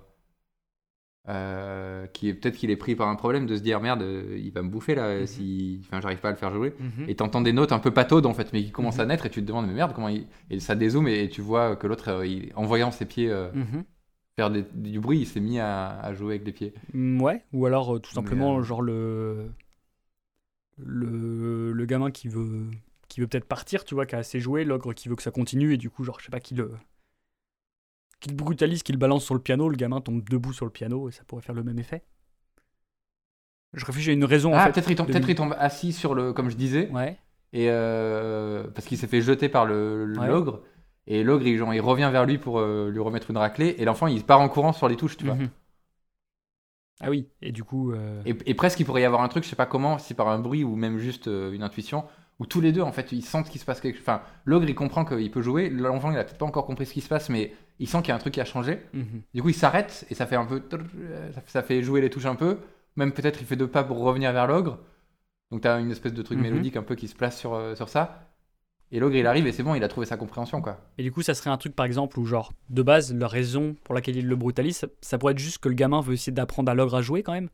euh, qui est peut-être qu'il est pris par un problème de se dire merde il va me bouffer là mm-hmm. si enfin j'arrive pas à le faire jouer mm-hmm. et t'entends des notes un peu pataudes en fait mais qui commencent à naître et tu te demandes mais merde comment il et ça dézoome et tu vois que l'autre euh, en voyant ses pieds faire du bruit, il s'est mis à, jouer avec des pieds. Mm, ouais, ou alors euh, tout simplement, euh, genre le, le, le gamin qui veut, qui veut peut-être partir, tu vois, qui a assez joué, l'ogre qui veut que ça continue, et du coup, genre, je sais pas, qui le, le brutalise, qui le balance sur le piano, le gamin tombe debout sur le piano, et ça pourrait faire le même effet. Je réfléchis à une raison. Ah, en fait, peut-être il, tombe, peut il tombe assis sur le, comme je disais. Ouais. Et euh, parce qu'il s'est fait jeter par le l'ogre. Et l'ogre, il, il revient vers lui pour euh, lui remettre une raclée. Et l'enfant, il part en courant sur les touches, tu vois. Mhm. Ah oui, et du coup. Euh, et, presque, il pourrait y avoir un truc, je sais pas comment, si par un bruit ou même juste une intuition, où tous les deux, en fait, ils sentent qu'il se passe quelque chose. Enfin, l'ogre, il comprend qu'il peut jouer. L'enfant, il a peut-être pas encore compris ce qui se passe, mais il sent qu'il y a un truc qui a changé. Mhm. Du coup, il s'arrête et ça fait un peu. Ça fait jouer les touches un peu. Même peut-être, il fait deux pas pour revenir vers l'ogre. Donc, tu as une espèce de truc mhm. mélodique un peu qui se place sur, sur ça. Et l'ogre, il arrive et c'est bon, il a trouvé sa compréhension, quoi. Et du coup, ça serait un truc, par exemple, où, genre, de base, la raison pour laquelle il le brutalise, ça, pourrait être juste que le gamin veut essayer d'apprendre à l'ogre à jouer, quand même?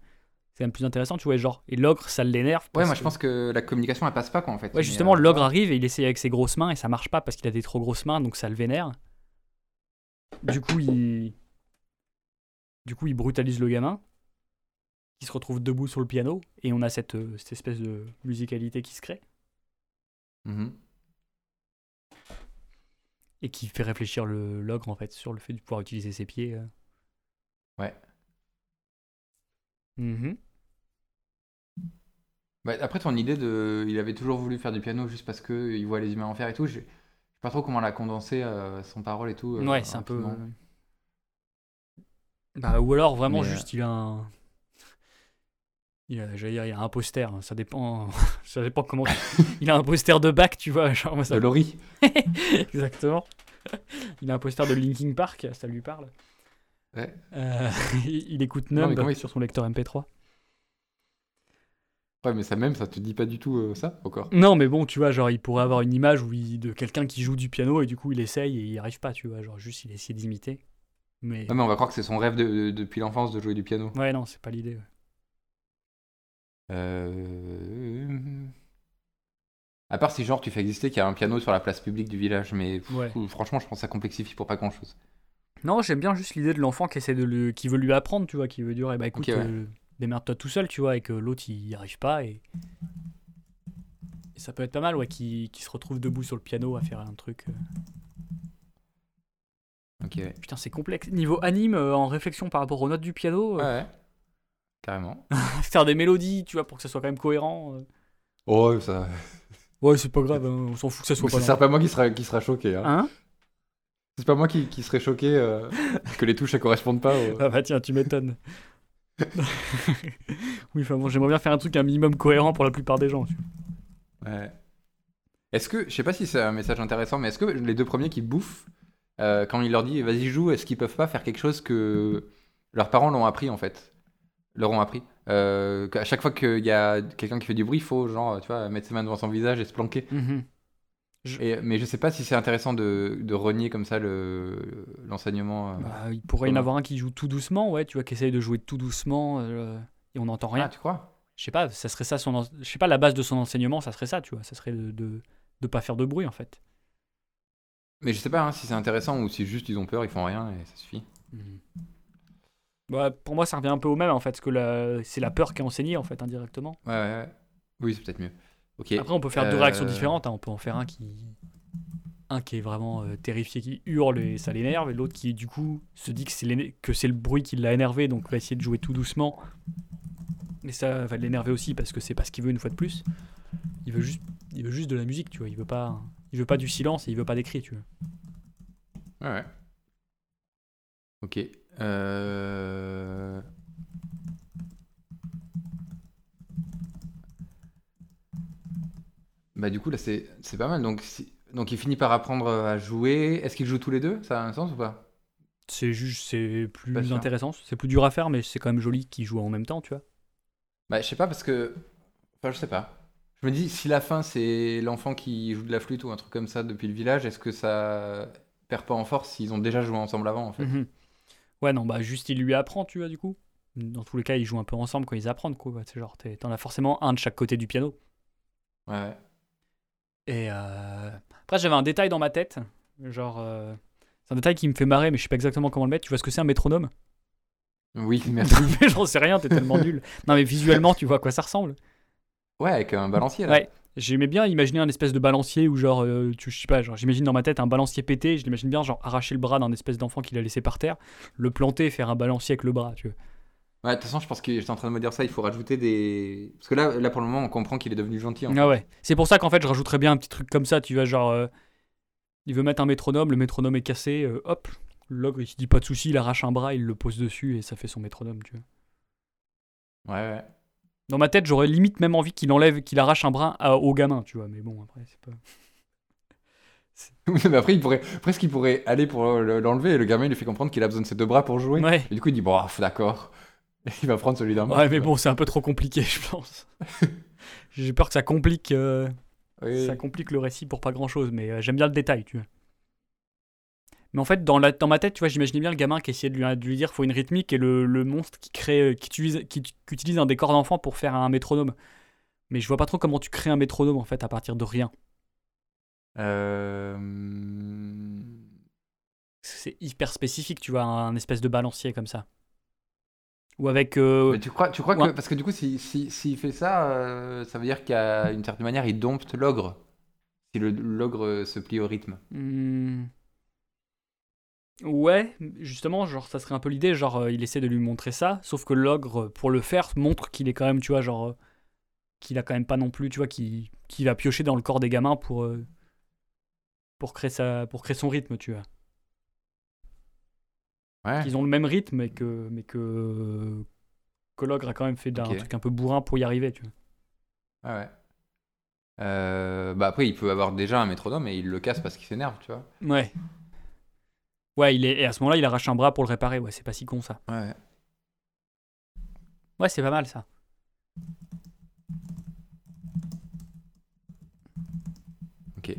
C'est un plus intéressant, tu vois, genre. Et l'ogre, ça l'énerve. Ouais, moi, je pense que la communication, elle passe pas, quoi, en fait. Ouais, justement, euh, l'ogre arrive et il essaye avec ses grosses mains et ça marche pas parce qu'il a des trop grosses mains, donc ça le vénère. Du coup, il. Du coup, il brutalise le gamin, qui se retrouve debout sur le piano, et on a cette, euh, cette espèce de musicalité qui se crée. Mm et qui fait réfléchir l'ogre en fait sur le fait de pouvoir utiliser ses pieds. Euh. Ouais. Mm après ton idée de, il avait toujours voulu faire du piano juste parce que il voit les humains en faire et tout. Je sais pas trop comment l'a condensé euh, son parole et tout. Euh, ouais, c'est un peu. Bah, ou alors vraiment juste il a un il a, dire, il a un poster, hein, ça dépend, ça dépend comment. il a un poster de bac, tu vois, genre ça. De Laurie. Exactement. Il a un poster de Linkin Park, ça lui parle. Ouais. Euh, il, écoute Numb sur son lecteur MP3. Ouais, mais ça même, ça te dit pas du tout euh, ça encore? Non, mais bon, tu vois, genre il pourrait avoir une image où de quelqu'un qui joue du piano et du coup il essaye et il n'y arrive pas, tu vois, genre juste il essaie d'imiter. Mais... Non, mais on va croire que c'est son rêve de, depuis l'enfance de jouer du piano. Ouais, non, c'est pas l'idée. Euh... À part si genre tu fais exister qu'il y a un piano sur la place publique du village, mais franchement je pense que ça complexifie pour pas grand chose. Non, j'aime bien juste l'idée de l'enfant qui essaie de le... qui veut lui apprendre, tu vois, qui veut dire, eh bah écoute, euh, démerde-toi tout seul, tu vois, et que l'autre il y arrive pas et... ça peut être pas mal, ouais, qui, qui se retrouve debout sur le piano à faire un truc. Euh. Ok. Putain, c'est complexe. Niveau anime, euh, en réflexion par rapport aux notes du piano. Ouais. Carrément. faire des mélodies, tu vois, pour que ça soit quand même cohérent. Oh, ça. Ouais, c'est pas grave, hein, on s'en fout que ça soit pas. C'est pas moi qui sera, qui sera choqué. Hein, hein? C'est pas moi qui, qui serait choqué euh, que les touches ne correspondent pas. Ah bah tiens, tu m'étonnes. oui, enfin bon, j'aimerais bien faire un truc un minimum cohérent pour la plupart des gens. Ouais. Est-ce que, je sais pas si c'est un message intéressant, mais est-ce que les deux premiers qui bouffent, euh, quand il leur dit vas-y joue, est-ce qu'ils peuvent pas faire quelque chose que leurs parents l'ont appris en fait? Leur ont appris euh, à chaque fois qu'il y a quelqu'un qui fait du bruit, il faut genre, tu vois, mettre ses mains devant son visage et se planquer. Et, mais je sais pas si c'est intéressant de, de, renier comme ça l'enseignement. Le, euh, bah, il pourrait y en avoir un qui joue tout doucement, ouais, tu vois, qui essaye de jouer tout doucement euh, et on n'entend rien. Ah, tu crois? Je sais pas, ça serait ça son. Je sais pas, la base de son enseignement, ça serait ça, tu vois, ça serait de, de, de pas faire de bruit en fait. Mais je sais pas hein, si c'est intéressant ou si juste ils ont peur, ils font rien et ça suffit. Bah, pour moi, ça revient un peu au même en fait, parce que c'est la peur qui est enseignée en fait indirectement. Ouais, ouais, Oui, c'est peut-être mieux. Après, on peut faire deux réactions euh, différentes. Hein. On peut en faire un qui, un qui est vraiment euh, terrifié, qui hurle et ça l'énerve, et l'autre qui du coup se dit que c'est que c'est le bruit qui l'a énervé, donc va essayer de jouer tout doucement Mais ça va l'énerver aussi parce que c'est pas ce qu'il veut une fois de plus. Il veut juste, il veut juste de la musique, tu vois. Il veut pas, il veut pas du silence et il veut pas d'écrit, tu vois. Ouais. Ok. Euh... Bah du coup là c'est c'est pas mal. Donc, si- donc il finit par apprendre à jouer. Est-ce qu'ils jouent tous les deux? Ça a un sens ou pas? C'est juste, c'est plus intéressant. C'est plus dur à faire, mais c'est quand même joli qu'ils jouent en même temps, tu vois. Bah je sais pas parce que... Enfin je sais pas. Je me dis si la fin c'est l'enfant qui joue de la flûte ou un truc comme ça depuis le village, est-ce que ça perd pas en force s'ils ont déjà joué ensemble avant en fait? Mhm. Ouais, non, bah juste il lui apprend, tu vois, du coup. Dans tous les cas, ils jouent un peu ensemble quand ils apprennent, quoi. C'est genre, t'en as forcément un de chaque côté du piano. Ouais. Et euh, après, j'avais un détail dans ma tête. Genre, euh, c'est un détail qui me fait marrer, mais je sais pas exactement comment le mettre. Tu vois ce que c'est un métronome? Oui, merci. J'en sais rien, t'es tellement nul. Non, mais visuellement, tu vois à quoi ça ressemble Ouais, avec un balancier là. Ouais. J'aimais bien imaginer un espèce de balancier où, genre, euh, tu, je sais pas, genre, j'imagine dans ma tête un balancier pété. Je l'imagine bien, genre, arracher le bras d'un espèce d'enfant qu'il a laissé par terre, le planter et faire un balancier avec le bras, tu vois. Ouais, de toute façon, je pense que j'étais en train de me dire ça, il faut rajouter des. Parce que là, là pour le moment, on comprend qu'il est devenu gentil. En fait. Ah ouais. C'est pour ça qu'en fait, je rajouterais bien un petit truc comme ça, tu vois, genre, euh, il veut mettre un métronome, le métronome est cassé, euh, hop, l'ogre il se dit pas de souci, il arrache un bras, il le pose dessus et ça fait son métronome, tu vois. Ouais, ouais. Dans ma tête, j'aurais limite même envie qu'il enlève, qu'il arrache un bras à- au gamin, tu vois, mais bon, après, c'est pas. Mais après, il pourrait... presque il pourrait aller pour le- l'enlever et le gamin il lui fait comprendre qu'il a besoin de ses deux bras pour jouer. Ouais. Et du coup, il dit Bon, d'accord. Il va prendre celui d'un. Ouais, mais bon, c'est un peu trop compliqué, je pense. J'ai peur que ça complique, euh, Oui. ça complique le récit pour pas grand chose, mais euh, j'aime bien le détail, tu vois. Mais en fait, dans, la, dans ma tête, tu vois, j'imaginais bien le gamin qui essayait de lui, de lui dire faut une rythmique et le, le monstre qui crée, euh, qui utilise, qui, qui utilise un décor d'enfant pour faire un métronome. Mais je vois pas trop comment tu crées un métronome en fait à partir de rien. Euh... C'est hyper spécifique, tu vois, un espèce de balancier comme ça. Ou avec. euh, Mais tu crois, tu crois Ouais. que. Parce que du coup, s'il si, s'il fait ça, euh, ça veut dire qu'à une certaine manière, il dompte l'ogre. Si l'ogre euh, se plie au rythme. Hmm. Ouais, justement, genre ça serait un peu l'idée, genre euh, il essaie de lui montrer ça, sauf que l'ogre, pour le faire, montre qu'il est quand même, tu vois, genre qu'il a quand même pas non plus, tu vois, qu'il qu'il va piocher dans le corps des gamins pour pour créer sa, pour créer son rythme, tu vois. Ouais. Qu'ils ont le même rythme, mais que mais que que l'ogre a quand même fait d'un truc un peu bourrin pour y arriver, tu vois. Ouais, ouais. Euh, bah après, il peut avoir déjà un métronome et il le casse parce qu'il s'énerve, tu vois. Ouais. Ouais, il est et à ce moment-là, il arrache un bras pour le réparer. Ouais, c'est pas si con ça. Ouais. Ouais, c'est pas mal ça. Ok.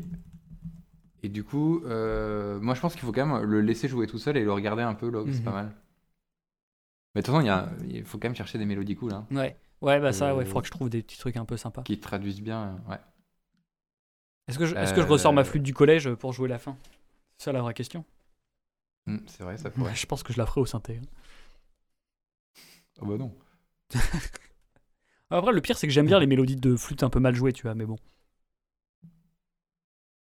Et du coup, euh, moi je pense qu'il faut quand même le laisser jouer tout seul et le regarder un peu, c'est Mhm. pas mal. Mais de toute façon, il, il faut quand même chercher des mélodies cool, hein, Ouais. Ouais, bah ça, ouais, Euh, faudra que je trouve des petits trucs un peu sympas. qui traduisent bien. euh, Ouais. Est-ce que, je, est-ce que je ressors ma flûte du collège pour jouer la fin? C'est ça la vraie question. Hmm, c'est vrai, ça pourrait. Je pense que je la ferai au synthé. hein. Oh bah non. Après, le pire, c'est que j'aime bien les mélodies de flûte un peu mal jouées, tu vois, mais bon.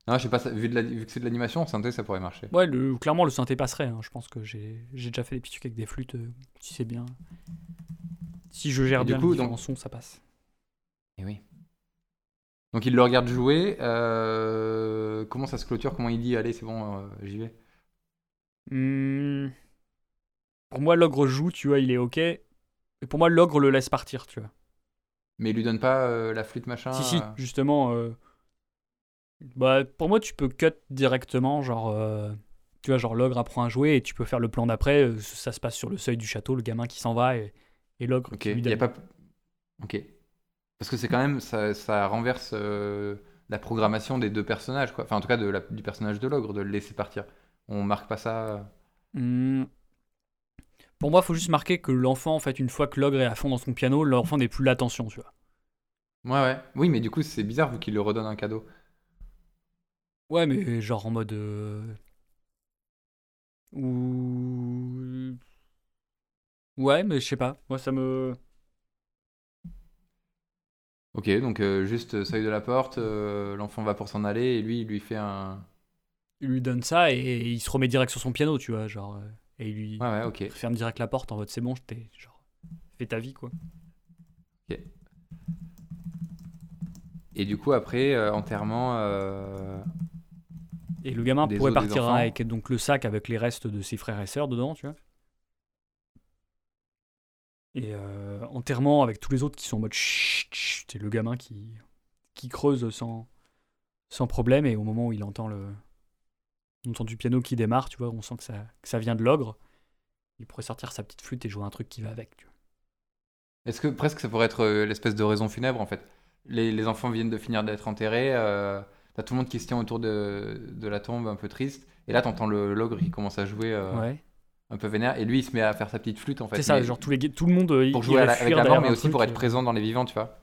Non, je sais pas, vu, de la- vu que c'est de l'animation, en synthé, ça pourrait marcher. Ouais, le, clairement, le synthé passerait. hein. Je pense que j'ai, déjà fait des petits trucs avec des flûtes. euh, si c'est bien. Si je gère Et du bien coup, donc- sons, ça passe. Et oui. Donc il le regarde jouer. euh, Comment ça se clôture Comment il dit Allez, c'est bon, euh, j'y vais. Hmm. Pour moi, l'ogre joue, tu vois, il est ok. Et pour moi, l'ogre le laisse partir, tu vois. Mais il lui donne pas la flûte machin Si, si, justement. Bah, pour moi, tu peux cut directement, genre. euh, Tu vois, genre l'ogre apprend à jouer et tu peux faire le plan d'après. euh, Ça se passe sur le seuil du château, le gamin qui s'en va et, et l'ogre Ok, qui lui il y a donne. pas. Ok. Parce que c'est quand même. Ça, ça renverse euh, la programmation des deux personnages, quoi. Enfin, en tout cas, de la- du personnage de l'ogre, de le laisser partir. On marque pas ça. Hmm. Pour moi, il faut juste marquer que l'enfant, en fait, une fois que l'ogre est à fond dans son piano, l'enfant n'est plus l'attention, tu vois. Ouais, ouais. Oui, mais du coup, c'est bizarre vu qu'il lui redonne un cadeau. Ouais, mais genre en mode. euh, Ou. Ouais, mais je sais pas. Moi, ça me. Ok, donc euh, juste seuil de la porte, euh, l'enfant va pour s'en aller et lui, il lui fait un. Il lui donne ça et il se remet direct sur son piano, tu vois. Genre. euh, Et il lui Ouais, ouais, ok. ferme direct la porte en mode c'est bon, je t'ai. Genre. Fais ta vie, quoi. Et du coup, après, euh, enterrement. euh, Et le gamin Des pourrait os partir avec donc le sac avec les restes de ses frères et sœurs dedans, tu vois. Et euh, enterrement avec tous les autres qui sont en mode chut, chut, c'est le gamin qui, qui creuse sans, sans problème et au moment où il entend le on entend du piano qui démarre, tu vois, on sent que ça, que ça vient de l'ogre. Il pourrait sortir sa petite flûte et jouer un truc qui va avec. Tu vois. Est-ce que presque ça pourrait être l'espèce de raison funèbre en fait? Les, les enfants viennent de finir d'être enterrés, euh, t'as tout le monde qui se tient autour de, de la tombe un peu triste, et là t'entends le l'ogre qui commence à jouer euh, Ouais. un peu vénère, et lui il se met à faire sa petite flûte en fait. c'est ça, mais genre les, tout le monde euh, pour il- jouer à irait la- avec la mort, mais aussi pour être euh, présent dans les vivants, tu vois.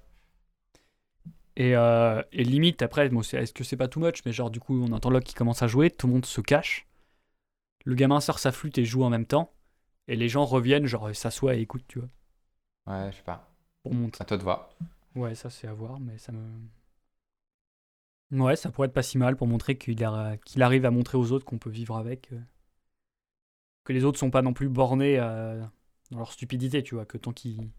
Et, euh, et limite, après, bon, est-ce que c'est pas too much? Mais genre, du coup, on entend Locke qui commence à jouer, tout le monde se cache. Le gamin sort sa flûte et joue en même temps. Et les gens reviennent, genre, s'assoient et écoutent, tu vois. Ouais, je sais pas. Pour montrer. À toi de voir. Ouais, ça, c'est à voir, mais ça me. Ouais, ça pourrait être pas si mal pour montrer qu'il a- arrive à montrer aux autres qu'on peut vivre avec. euh, Que les autres sont pas non plus bornés euh, dans leur stupidité, tu vois. Que tant qu'ils.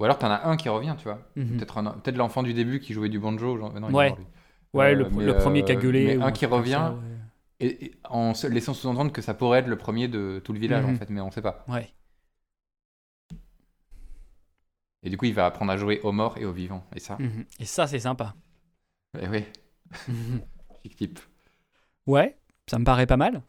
Ou alors t'en as un qui revient, tu vois. Mhm. Peut-être un- l'enfant du début qui jouait du banjo. genre- non, Ouais. Ouais, Euh, le, mais, le premier euh, qui a gueulé. mais un qui revient. ça, ouais. Et, et en se laissant sous-entendre que ça pourrait être le premier de tout le village en Mhm. fait, mais on sait pas. Ouais. Et du coup, il va apprendre à jouer aux morts et aux vivants. Et ça, Mhm. Et ça, c'est sympa. eh oui, chic type. Ouais, ça me paraît pas mal.